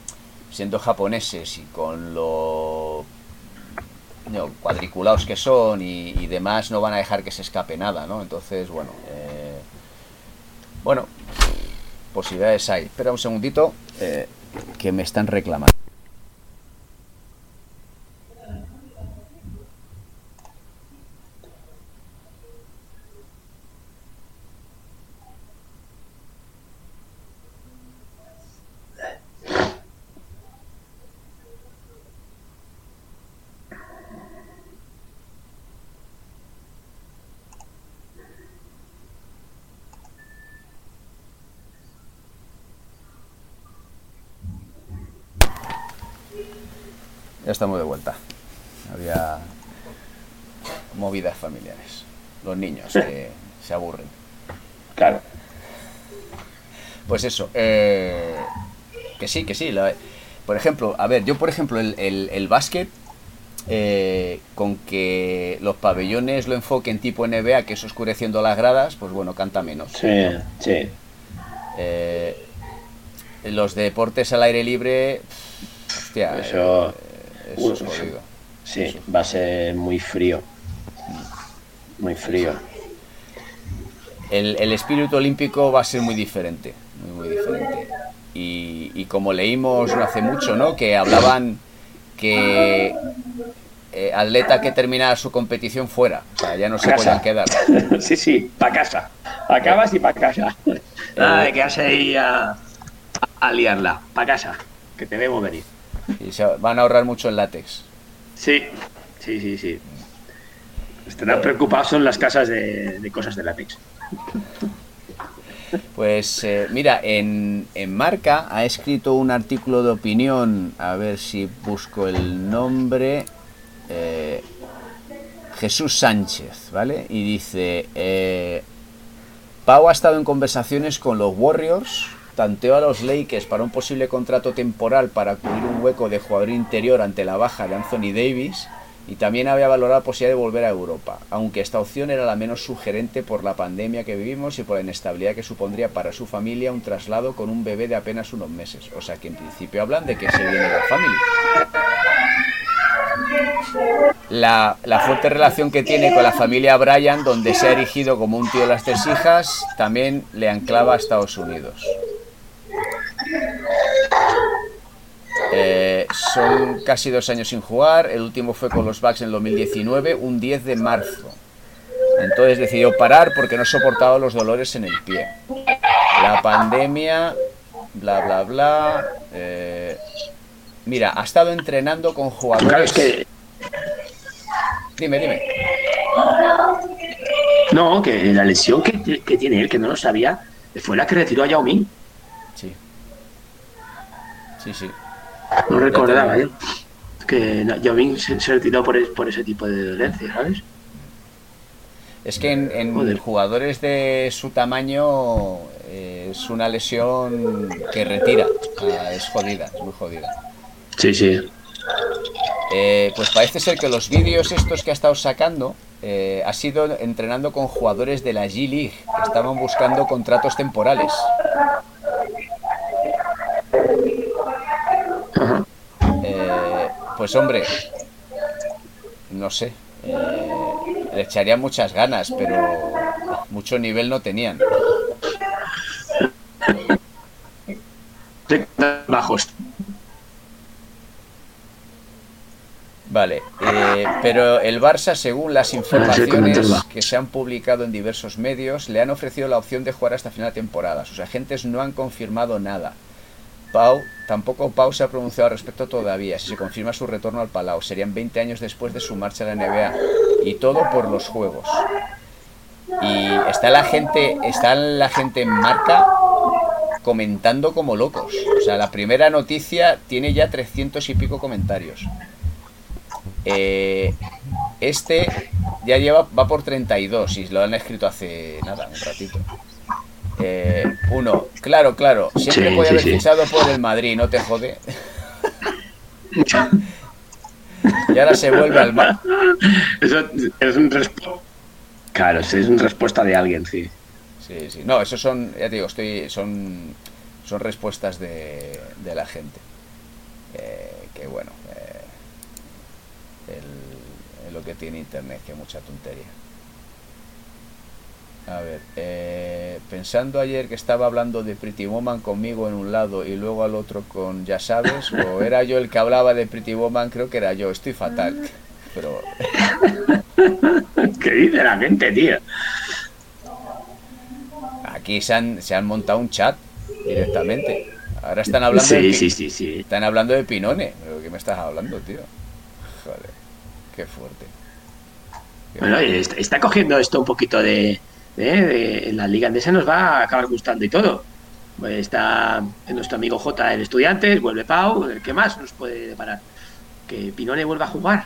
siendo japoneses y con lo cuadriculados que son y, demás, no van a dejar que se escape nada, ¿no? Entonces, bueno, eh, bueno, posibilidades hay. Espera un segundito, eh, que me están reclamando. Ya estamos de vuelta. Había movidas familiares. Los niños que se aburren. Claro. Pues eso. Eh, que sí, que sí. por ejemplo, a ver, yo por ejemplo el, el, básquet, eh, con que los pabellones lo enfoquen tipo NBA, que es oscureciendo las gradas, pues bueno, canta menos. Sí, sí. Eh, los deportes al aire libre, hostia, eso Sí, va a ser muy frío. Muy frío. El, espíritu olímpico va a ser muy diferente. Muy, diferente. Y, como leímos no hace mucho, ¿no? Que hablaban que eh, atleta que terminara su competición fuera. O sea, ya no se pueden quedar. <laughs> sí, sí, para casa. Acabas y para casa. Nada de quedarse ahí a, a liarla. Para casa. Que te debo venir. Y se van a ahorrar mucho en látex. Sí, sí, sí, sí. Estarán preocupados en las casas de, cosas de látex. Pues eh, mira, en, en, Marca ha escrito un artículo de opinión, a ver si busco el nombre, eh, Jesús Sánchez, ¿vale? Y dice, eh, Pau ha estado en conversaciones con los Warriors tanteó a los Lakers para un posible contrato temporal para cubrir un hueco de jugador interior ante la baja de Anthony Davis y también había valorado la posibilidad de volver a Europa, aunque esta opción era la menos sugerente por la pandemia que vivimos y por la inestabilidad que supondría para su familia un traslado con un bebé de apenas unos meses. O sea que en principio hablan de que se viene la familia. La, la, fuerte relación que tiene con la familia Bryan, donde se ha erigido como un tío de las tres hijas, también le anclava a Estados Unidos. Eh, son casi dos años sin jugar. El último fue con los Bucks en el 2019, un 10 de marzo. Entonces decidió parar porque no soportaba los dolores en el pie. La pandemia, bla, bla, bla. Eh, Mira, ha estado entrenando con jugadores. Que. Dime, dime. No, que la lesión que, que tiene él, que no lo sabía, fue la que retiró a Yao Ming. Sí. Sí, sí. No recordaba yo que Ming se, se retiró por, es- por ese tipo de dolencia, ¿sabes? Es que en, jugadores de su tamaño eh, es una lesión que retira. Ah, es jodida, es muy jodida. Sí, sí. Eh, pues parece ser que los vídeos estos que ha estado sacando eh, ha sido entrenando con jugadores de la G-League que estaban buscando contratos temporales. Pues hombre, no sé, eh, le echaría muchas ganas, pero mucho nivel no tenían. Bajos. Vale, eh, pero el Barça, según las informaciones que se han publicado en diversos medios, le han ofrecido la opción de jugar hasta final de temporada. Sus agentes no han confirmado nada. Pau, tampoco Pau se ha pronunciado al respecto todavía. Si se confirma su retorno al Palau, serían 20 años después de su marcha a la NBA. Y todo por los juegos. Y está la gente, está la gente en marca comentando como locos. O sea, la primera noticia tiene ya 300 y pico comentarios. Eh, este ya lleva, va por 32 y lo han escrito hace nada, un ratito. Eh, uno, claro, claro, siempre Sí, puede sí, haber sí. fichado por el Madrid, no te jode. <laughs> Y ahora se vuelve al mar. Eso es un respuesta. Claro, sí, es una respuesta de alguien, sí. Sí, sí. No, esos son, ya te digo, estoy, son, son respuestas de, de la gente. Eh, que bueno, eh, el- es lo que tiene internet, que mucha tontería. A ver, eh, pensando ayer que estaba hablando de Pretty Woman conmigo en un lado y luego al otro con Ya sabes, o era yo el que hablaba de Pretty Woman, creo que era yo, estoy fatal. Pero <laughs> ¿Qué dice la gente, tío? aquí se han, se han montado un chat directamente. Ahora están hablando de Sí, Pi- sí, sí, sí. Están hablando de Pinone. ¿Pero qué me estás hablando, tío? Joder, qué fuerte. Qué Bueno, fuerte. y está, está cogiendo esto un poquito de, de- en la liga andesa nos va a acabar gustando y todo. Pues está nuestro amigo J el estudiante, vuelve Pau, ¿qué más nos puede deparar? Que Pinone vuelva a jugar.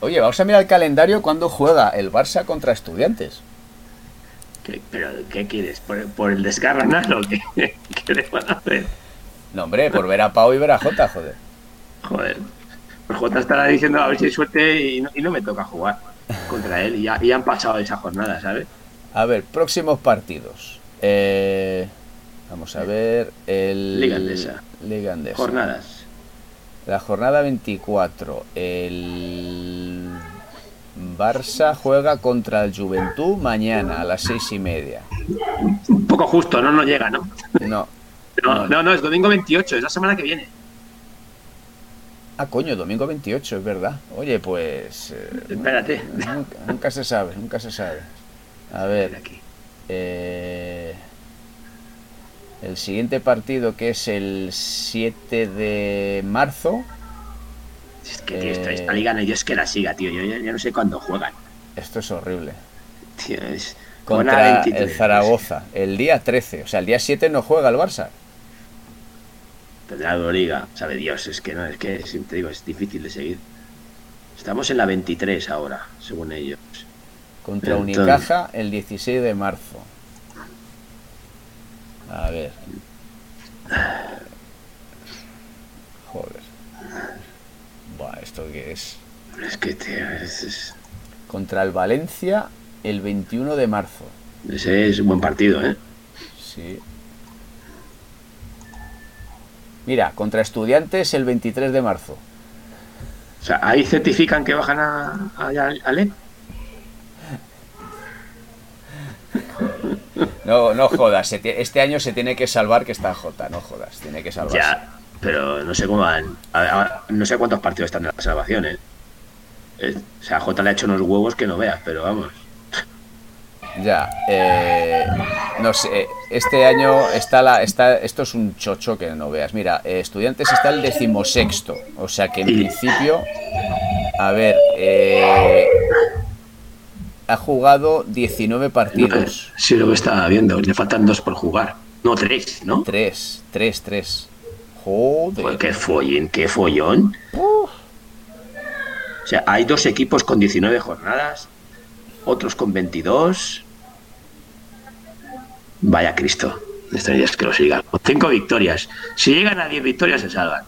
Oye, vamos a mirar el calendario cuando juega el Barça contra Estudiantes. ¿Qué- ¿Pero qué quieres? ¿Por, por el desgarranado? ¿Qué, <laughs> ¿Qué le van a hacer? No, hombre, por ver a Pau y ver a Jota, joder. Joder. Pues J estará diciendo a ver si hay suerte y no, y no me toca jugar contra él. Y ya, y ya han pasado esa jornada, ¿sabes? A ver, próximos partidos. Eh, vamos a ver. El, Liga Andesa. Liga Andesa. Jornadas. La jornada 24. El Barça juega contra el Juventud mañana a las seis y media. Un poco justo, no nos llega, ¿no? No. No, no, no, es domingo 28, es la semana que viene. Ah, coño, domingo 28, es verdad. Oye, pues. eh, Espérate. Nunca, nunca se sabe, nunca se sabe. A ver, Aquí. eh, el siguiente partido que es el 7 de marzo. Es que tío, esta, Eh. esta liga no hay Dios que la siga, tío. Yo ya no sé cuándo juegan. Esto es horrible. Tío, es Contra 23. el Zaragoza, el día 13. O sea, el día 7 no juega el Barça. Tendrá Euroliga, sabe Dios, es que no, es que siempre digo, es difícil de seguir. Estamos en la 23 ahora, según ellos. Contra Entonces- Unicaja el 16 de marzo. A ver. Joder. Buah, ¿esto qué es? Es que, tío, es- es- Contra el Valencia el 21 de marzo. ese es un buen partido, ¿eh? Sí. Mira, contra Estudiantes el 23 de marzo. O sea, ahí certifican que bajan a, a. <laughs> No, no jodas. este año se tiene que salvar que está J. No jodas. Tiene que salvarse. Ya, pero no sé cómo van. a- a- no sé cuántos partidos están en la salvación, ¿eh? Eh, O sea, J le ha hecho unos huevos que no veas, pero vamos. Ya, eh, no sé, este año está la, está, esto es un chocho que no veas. Mira, eh, estudiantes está el decimosexto, o sea que en principio, a ver, eh, ha jugado 19 partidos. Sí, lo que estaba viendo, le faltan dos por jugar. No, tres, ¿no? Tres, tres, tres. Joder. Pues qué follón, qué follón. O sea, hay dos equipos con 19 jornadas, otros con 22. Vaya Cristo, es que lo sigan. Cinco victorias. Si llegan a 10 victorias se salvan.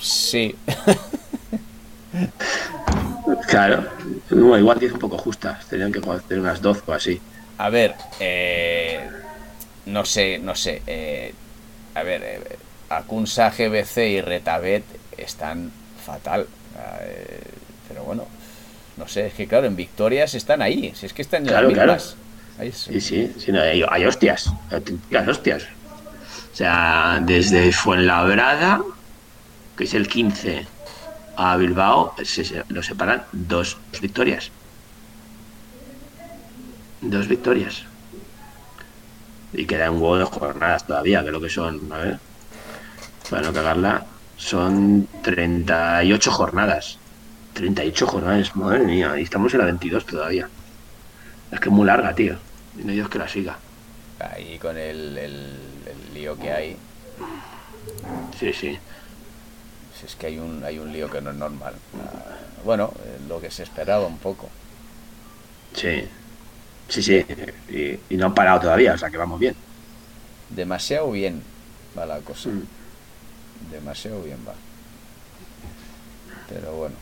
Sí. <laughs> claro. igual 10 un poco justas. Tenían que hacer unas 12 o así. A ver, eh, no sé, no sé. Eh, a ver, eh, Akunsa, GBC y Retabet están fatal. Eh, pero bueno, no sé, es que claro, en victorias están ahí. Si es que están claro, claro. sí, sí, sí no, hay, hay, hostias, auténticas hostias. O sea, desde Fuenlabrada, que es el 15, a Bilbao, se, lo separan dos victorias. Dos victorias. Y queda un huevo de jornadas todavía, que lo que son, a ver, para no cagarla, son 38 jornadas. 38 jornadas, madre mía, y estamos en la 22 todavía. Es que es muy larga, tío. Y no Dios que la siga. Ahí con el, el, el lío que hay. Sí, sí. Si es que hay un, hay un lío que no es normal. Bueno, lo que se esperaba un poco. Sí, sí, sí. Y, y no han parado todavía, o sea que vamos bien. Demasiado bien va la cosa. Mm. Demasiado bien va. Pero bueno.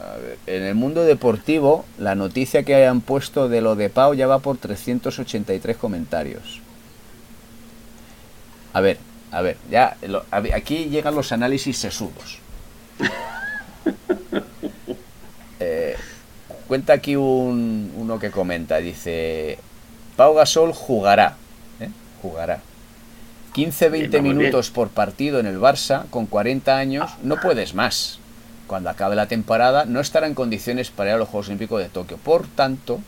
A ver, en el mundo deportivo, la noticia que hayan puesto de lo de Pau ya va por 383 comentarios. A ver, a ver, ya lo, aquí llegan los análisis sesudos. <laughs> eh, cuenta aquí un, uno que comenta, dice, Pau Gasol jugará, ¿eh? jugará. 15-20 minutos por partido en el Barça, con 40 años, no puedes más cuando acabe la temporada, no estará en condiciones para ir a los Juegos Olímpicos de Tokio. Por tanto,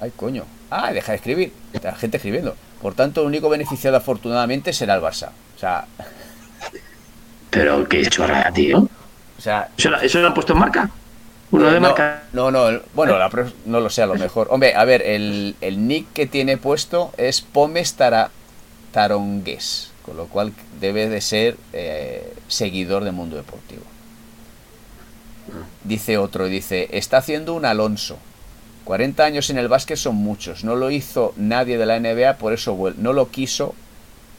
ay coño, ah, deja de escribir, la gente escribiendo. Por tanto, el único beneficiado afortunadamente será el Barça. O sea, pero qué chorrada, tío. O sea, ¿Eso, ¿Eso lo han puesto en marca? ¿Uno de no, marca? No, no, el- bueno, la no lo sé, a lo mejor. Hombre, a ver, el, el nick que tiene puesto es Pomes Tara, Tarongues, con lo cual debe de ser eh, seguidor del mundo deportivo. Dice otro, dice, está haciendo un Alonso. 40 años en el básquet son muchos. No lo hizo nadie de la NBA, por eso vuelve. No lo quiso.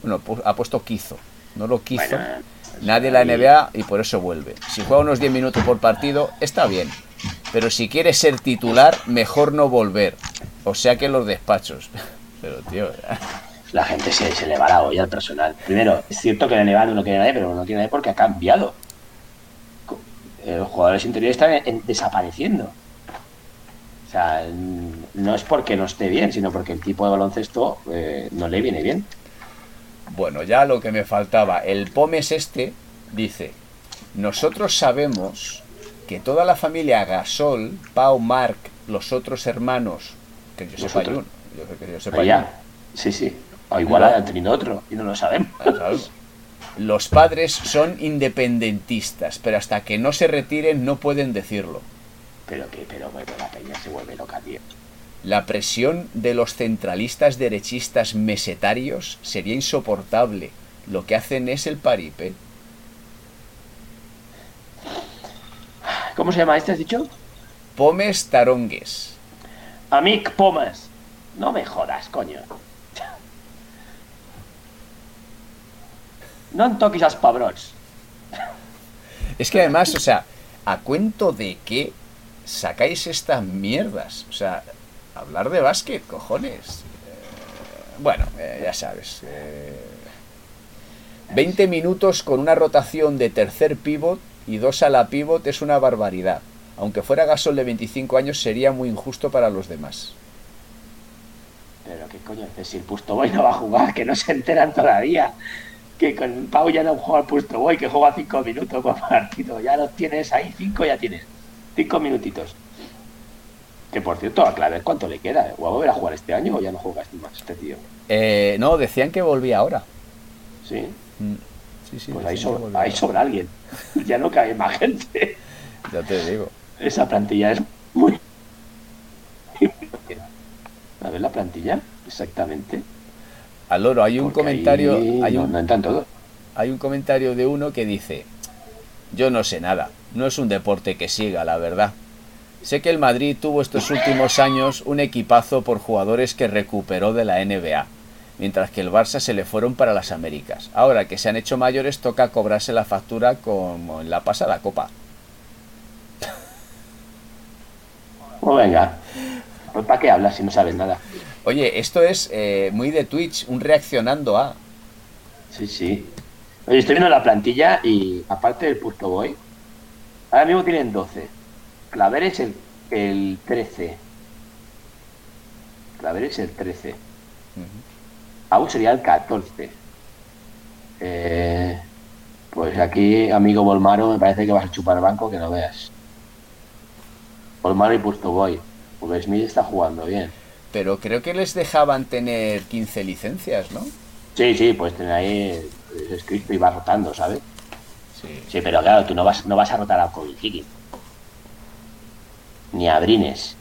Bueno, ha puesto quiso. No lo quiso Bueno, nadie de la NBA y por eso vuelve. Si juega unos 10 minutos por partido, está bien. Pero si quiere ser titular, mejor no volver. O sea que los despachos. <laughs> Pero, tío, La gente se, se le va la olla al personal. Primero, es cierto que la NBA no tiene nadie, pero no tiene nadie porque ha cambiado. Eh, Los jugadores interiores están en- en- desapareciendo. Sea, no es porque no esté bien, sino porque el tipo de baloncesto eh, no le viene bien. Bueno, ya lo que me faltaba. El Pomes este dice, nosotros sabemos que toda la familia Gasol, Pau, Marc, los otros hermanos, que yo sepa Nosotros. yo, yo- que yo sepa ya, sí, sí. O igual No. han tenido otro y no lo sabemos. ¿sabes? Los padres son independentistas, pero hasta que no se retiren no pueden decirlo. Pero que, pero bueno, la peña se vuelve loca, tío. La presión de los centralistas derechistas mesetarios sería insoportable. Lo que hacen es el paripe. ¿Cómo se llama este, has dicho? Pomes tarongues. Amic Pomas. No me jodas, coño. No en toquis als pebrots. Es que además, o sea, ¿a cuento de qué sacáis estas mierdas? O sea, hablar de básquet, cojones. Eh, bueno, eh, ya sabes. eh, 20 minutos con una rotación de tercer pivot y dos a la pivot es una barbaridad. Aunque fuera Gasol de 25 años sería muy injusto para los demás. Pero qué coño haces si el Pusto Boy no va a jugar, que no se enteran todavía. Que con Pau ya no juega el Pusto Boy, que juega cinco minutos por partido. Ya los tienes ahí, cinco ya tienes. Cinco minutitos. Que por cierto, a Claver, ¿cuánto le queda? ¿O va a volver a jugar este año o ya no juega este más este tío? Eh, no, decían que volvía ahora. Sí. Mm, Sí, sí, Pues ahí, sobra, ahí sobra alguien. <laughs> Ya no cae más gente. Ya te digo. Esa plantilla es muy. <laughs> A ver la plantilla, exactamente. Al loro, hay un Porque comentario, ahí hay no, un, no entran todos. hay un comentario de uno que dice, yo no sé nada, no es un deporte que siga, la verdad. Sé que el Madrid tuvo estos últimos años un equipazo por jugadores que recuperó de la NBA, mientras que el Barça se le fueron para las Américas. Ahora que se han hecho mayores toca cobrarse la factura como en la pasada copa. Pues venga. ¿para qué hablas si no sabes nada? Oye, esto es eh, muy de Twitch, un reaccionando a... Sí, sí. Oye, estoy viendo la plantilla y aparte del Puerto Boy, ahora mismo tienen 12. Claver es el, el 13. Claver es el 13. Aún sería el 14. Eh, pues aquí, amigo Volmaro, me parece que vas a chupar banco que no veas. Volmaro y Puerto Boy. Porque Smith está jugando bien. Pero creo que les dejaban tener 15 licencias, ¿no? Sí, sí, pues tener ahí eh, escrito y va rotando, ¿sabes? Sí. Sí, pero claro, tú no vas, no vas a rotar a Kobe Higgins. Ni a Brines.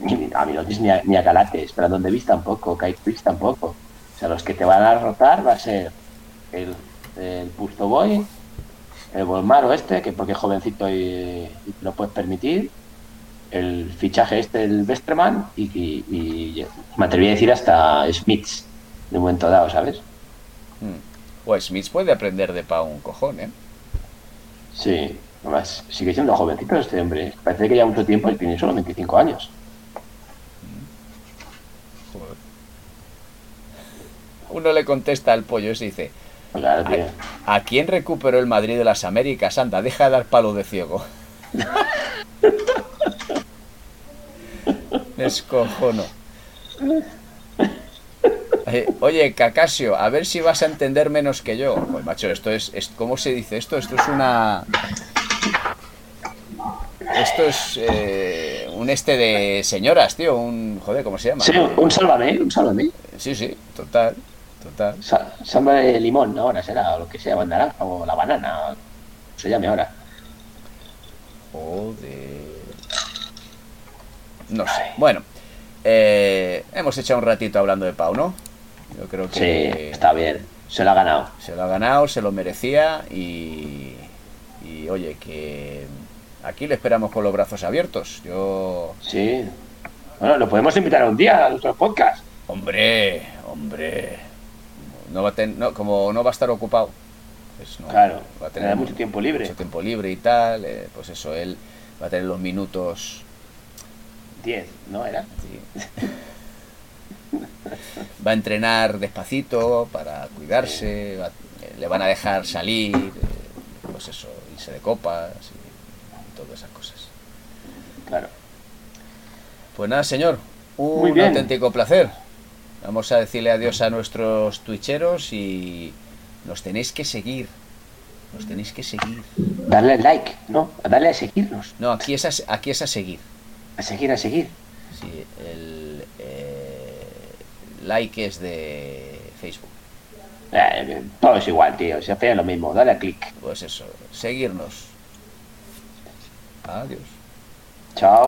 Ni a Mirotis ni a, ni a Galates. Pero a donde viste tampoco. Kai Prix tampoco. O sea, los que te van a rotar va a ser el, el Pusto Boy, el Volmaro este, que porque es jovencito y, y lo puedes permitir. El fichaje este, el Westerman. Y, y- y me atreví a decir hasta Smiths. De un momento dado, ¿sabes? Mm. Pues Smith puede aprender de Pau un cojón, ¿eh? Sí, además sigue siendo jovencito este hombre. Parece que lleva mucho tiempo y tiene solo 25 años. Joder. Uno le contesta al pollo y dice, Pues claro, tío. ¿a quién recuperó el Madrid de las Américas? Anda, deja de dar palo de ciego. <laughs> Me escojono. Eh, Oye, Cacasio, a ver si vas a entender menos que yo. Pues macho, esto es, es ¿cómo se dice esto? Esto es una... Esto es eh, un este de señoras, tío, un... Joder, ¿cómo se llama? Sí, un sálvame, un sálvame. Sí, sí, total, total. Sálvame de limón ahora será, o lo que sea, naranja, o la banana, o se llame ahora. Joder. No sé. Bueno, eh, hemos echado un ratito hablando de Pau, ¿no? Yo creo Sí, que está bien, se lo ha ganado. se lo ha ganado, se lo merecía y, y oye, que aquí le esperamos con los brazos abiertos. Yo, Sí. Bueno, lo podemos invitar a un día a nuestro podcast. hombre, hombre, no va a ten- no, como no va a estar ocupado, pues no, Claro, va a tendrá mucho tiempo libre. mucho tiempo libre y tal, eh, pues eso, él va a tener los minutos 10, ¿no era? Sí. <laughs> Va a entrenar despacito para cuidarse, va- le van a dejar salir, eh, pues eso, irse de copas y, todas esas cosas. Claro. Pues nada, señor, un auténtico placer. Vamos a decirle adiós a nuestros twitcheros y nos tenéis que seguir. Nos tenéis que seguir. Darle like, ¿no? Darle a seguirnos. No, aquí es a, aquí es a seguir. A seguir, a seguir. Sí, el like es de Facebook. Eh, todo es igual, tío. Se hace lo mismo. Dale a clic. Pues eso, seguirnos. Adiós. Chao.